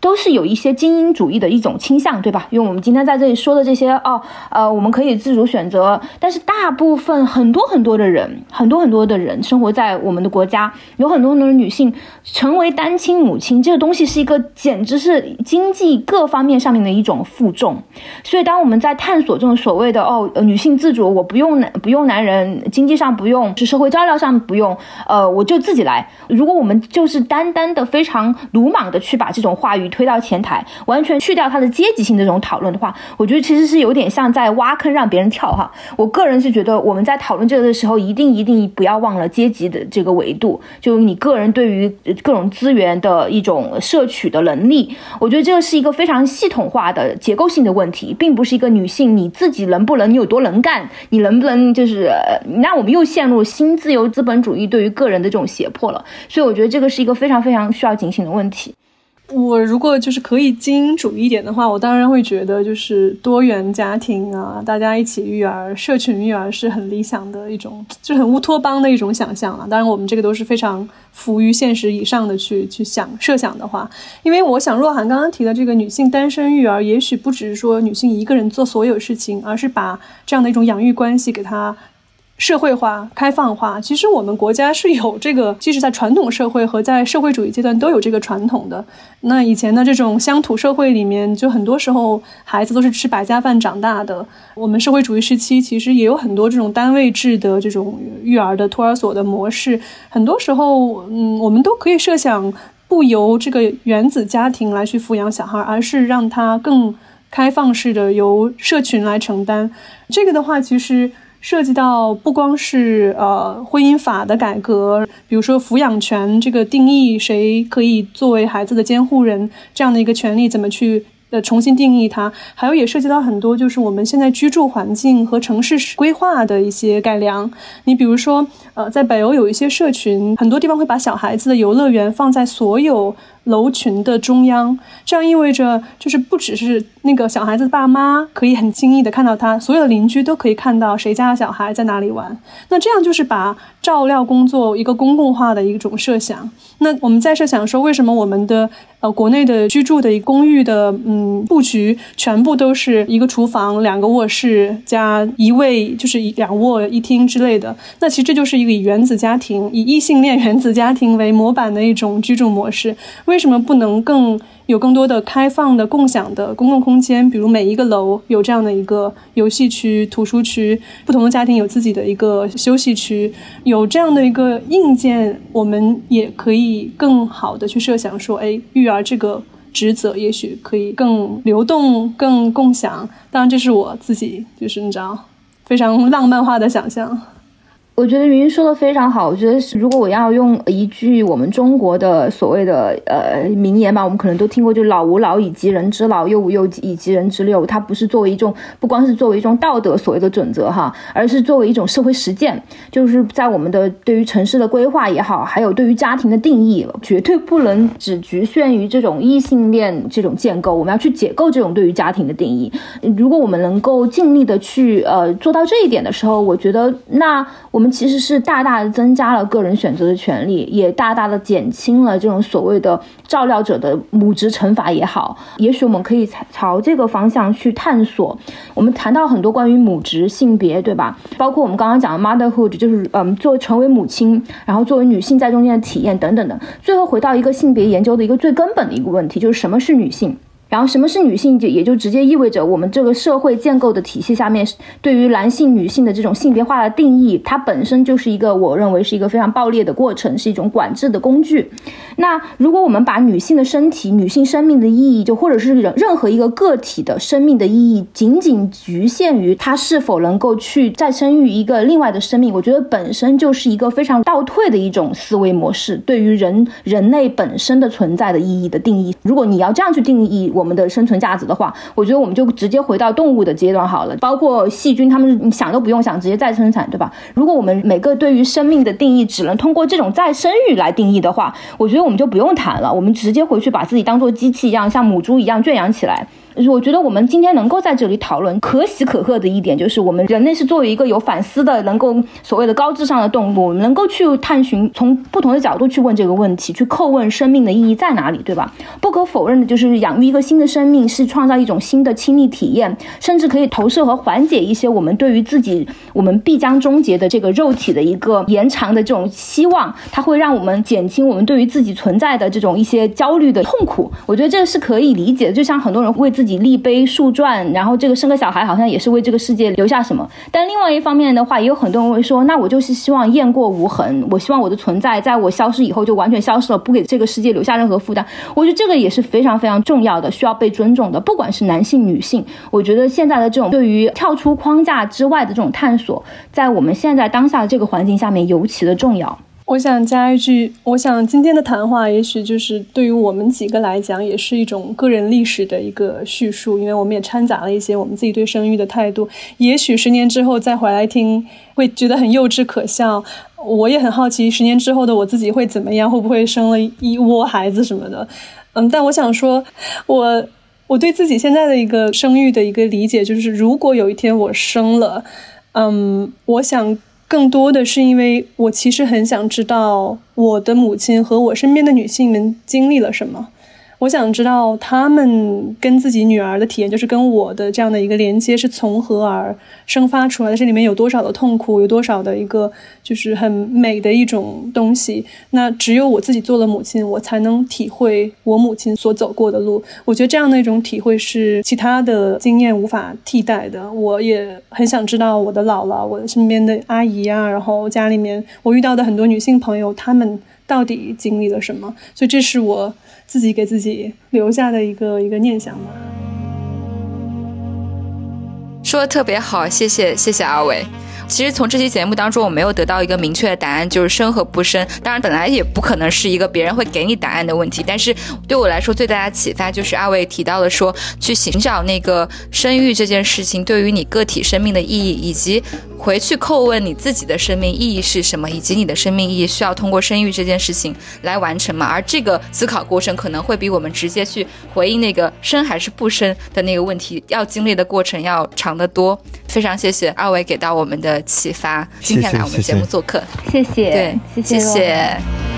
都是有一些精英主义的一种倾向，对吧？因为我们今天在这里说的这些哦，呃，我们可以自主选择，但是大部分很多很多的人，很多很多的人生活在我们的国家，有很多很多的女性成为单亲母亲，这个东西是一个简直是经济各方面上面的一种负重。所以，当我们在探索这种所谓的哦，女性自主，我不用男不用男人，经济上不用，是社会照料上不用，呃，我就自己来。如果我们就是单单的非常鲁莽的去把这种话语。推到前台，完全去掉它的阶级性的这种讨论的话，我觉得其实是有点像在挖坑让别人跳哈。我个人是觉得我们在讨论这个的时候，一定一定不要忘了阶级的这个维度，就你个人对于各种资源的一种摄取的能力，我觉得这个是一个非常系统化的结构性的问题，并不是一个女性你自己能不能，你有多能干，你能不能就是那我们又陷入新自由资本主义对于个人的这种胁迫了。所以我觉得这个是一个非常非常需要警醒的问题。我如果就是可以精英主义一点的话，我当然会觉得就是多元家庭啊，大家一起育儿、社群育儿是很理想的一种，就很乌托邦的一种想象啊。当然，我们这个都是非常浮于现实以上的去去想设想的话，因为我想若涵刚刚提的这个女性单身育儿，也许不只是说女性一个人做所有事情，而是把这样的一种养育关系给她。社会化、开放化，其实我们国家是有这个，[LAUGHS] 即使在传统社会和在社会主义阶段都有这个传统的。那以前的这种乡土社会里面，就很多时候孩子都是吃百家饭长大的。我们社会主义时期其实也有很多这种单位制的这种育儿的托儿所的模式。很多时候，嗯，我们都可以设想，不由这个原子家庭来去抚养小孩，而是让他更开放式的由社群来承担。这个的话，其实。涉及到不光是呃婚姻法的改革，比如说抚养权这个定义，谁可以作为孩子的监护人这样的一个权利，怎么去呃重新定义它？还有也涉及到很多，就是我们现在居住环境和城市规划的一些改良。你比如说，呃，在北欧有一些社群，很多地方会把小孩子的游乐园放在所有。楼群的中央，这样意味着就是不只是那个小孩子的爸妈可以很轻易的看到他，所有的邻居都可以看到谁家的小孩在哪里玩。那这样就是把照料工作一个公共化的一种设想。那我们再设想说，为什么我们的呃国内的居住的公寓的嗯布局全部都是一个厨房、两个卧室加一卫，就是两卧一厅之类的？那其实这就是一个以原子家庭、以异性恋原子家庭为模板的一种居住模式。为为什么不能更有更多的开放的共享的公共空间？比如每一个楼有这样的一个游戏区、图书区，不同的家庭有自己的一个休息区，有这样的一个硬件，我们也可以更好的去设想说，哎，育儿这个职责也许可以更流动、更共享。当然，这是我自己就是你知道非常浪漫化的想象。我觉得云云说的非常好。我觉得如果我要用一句我们中国的所谓的呃名言吧，我们可能都听过，就老吾老以及人之老，幼吾幼以及人之幼。它不是作为一种，不光是作为一种道德所谓的准则哈，而是作为一种社会实践。就是在我们的对于城市的规划也好，还有对于家庭的定义，绝对不能只局限于这种异性恋这种建构。我们要去解构这种对于家庭的定义。如果我们能够尽力的去呃做到这一点的时候，我觉得那我们。其实是大大的增加了个人选择的权利，也大大的减轻了这种所谓的照料者的母职惩罚也好。也许我们可以朝这个方向去探索。我们谈到很多关于母职、性别，对吧？包括我们刚刚讲的 motherhood，就是嗯，作为成为母亲，然后作为女性在中间的体验等等的。最后回到一个性别研究的一个最根本的一个问题，就是什么是女性？然后什么是女性，就也就直接意味着我们这个社会建构的体系下面，对于男性、女性的这种性别化的定义，它本身就是一个我认为是一个非常暴烈的过程，是一种管制的工具。那如果我们把女性的身体、女性生命的意义，就或者是任任何一个个体的生命的意义，仅仅局限于她是否能够去再生育一个另外的生命，我觉得本身就是一个非常倒退的一种思维模式，对于人人类本身的存在的意义的定义。如果你要这样去定义，我们的生存价值的话，我觉得我们就直接回到动物的阶段好了。包括细菌，他们想都不用想，直接再生产，对吧？如果我们每个对于生命的定义只能通过这种再生育来定义的话，我觉得我们就不用谈了，我们直接回去把自己当做机器一样，像母猪一样圈养起来。我觉得我们今天能够在这里讨论，可喜可贺的一点就是，我们人类是作为一个有反思的、能够所谓的高智商的动物，我们能够去探寻，从不同的角度去问这个问题，去叩问生命的意义在哪里，对吧？不可否认的就是，养育一个新的生命是创造一种新的亲密体验，甚至可以投射和缓解一些我们对于自己我们必将终结的这个肉体的一个延长的这种希望，它会让我们减轻我们对于自己存在的这种一些焦虑的痛苦。我觉得这是可以理解的，就像很多人为自己己立碑树传，然后这个生个小孩好像也是为这个世界留下什么。但另外一方面的话，也有很多人会说，那我就是希望雁过无痕，我希望我的存在在我消失以后就完全消失了，不给这个世界留下任何负担。我觉得这个也是非常非常重要的，需要被尊重的，不管是男性女性。我觉得现在的这种对于跳出框架之外的这种探索，在我们现在当下的这个环境下面尤其的重要。我想加一句，我想今天的谈话也许就是对于我们几个来讲，也是一种个人历史的一个叙述，因为我们也掺杂了一些我们自己对生育的态度。也许十年之后再回来听，会觉得很幼稚可笑。我也很好奇，十年之后的我自己会怎么样，会不会生了一窝孩子什么的。嗯，但我想说，我我对自己现在的一个生育的一个理解，就是如果有一天我生了，嗯，我想。更多的是因为我其实很想知道我的母亲和我身边的女性们经历了什么。我想知道他们跟自己女儿的体验，就是跟我的这样的一个连接是从何而生发出来的？这里面有多少的痛苦，有多少的一个就是很美的一种东西？那只有我自己做了母亲，我才能体会我母亲所走过的路。我觉得这样的一种体会是其他的经验无法替代的。我也很想知道我的姥姥、我的身边的阿姨啊，然后家里面我遇到的很多女性朋友，她们到底经历了什么？所以这是我。自己给自己留下的一个一个念想吧。说的特别好，谢谢谢谢阿伟。其实从这期节目当中，我没有得到一个明确的答案，就是生和不生。当然，本来也不可能是一个别人会给你答案的问题。但是对我来说，最大的启发就是阿伟提到的说，去寻找那个生育这件事情对于你个体生命的意义，以及。回去叩问你自己的生命意义是什么，以及你的生命意义需要通过生育这件事情来完成吗？而这个思考过程可能会比我们直接去回应那个生还是不生的那个问题要经历的过程要长得多。非常谢谢二位给到我们的启发，今天来我们节目做客，谢谢，对，谢谢。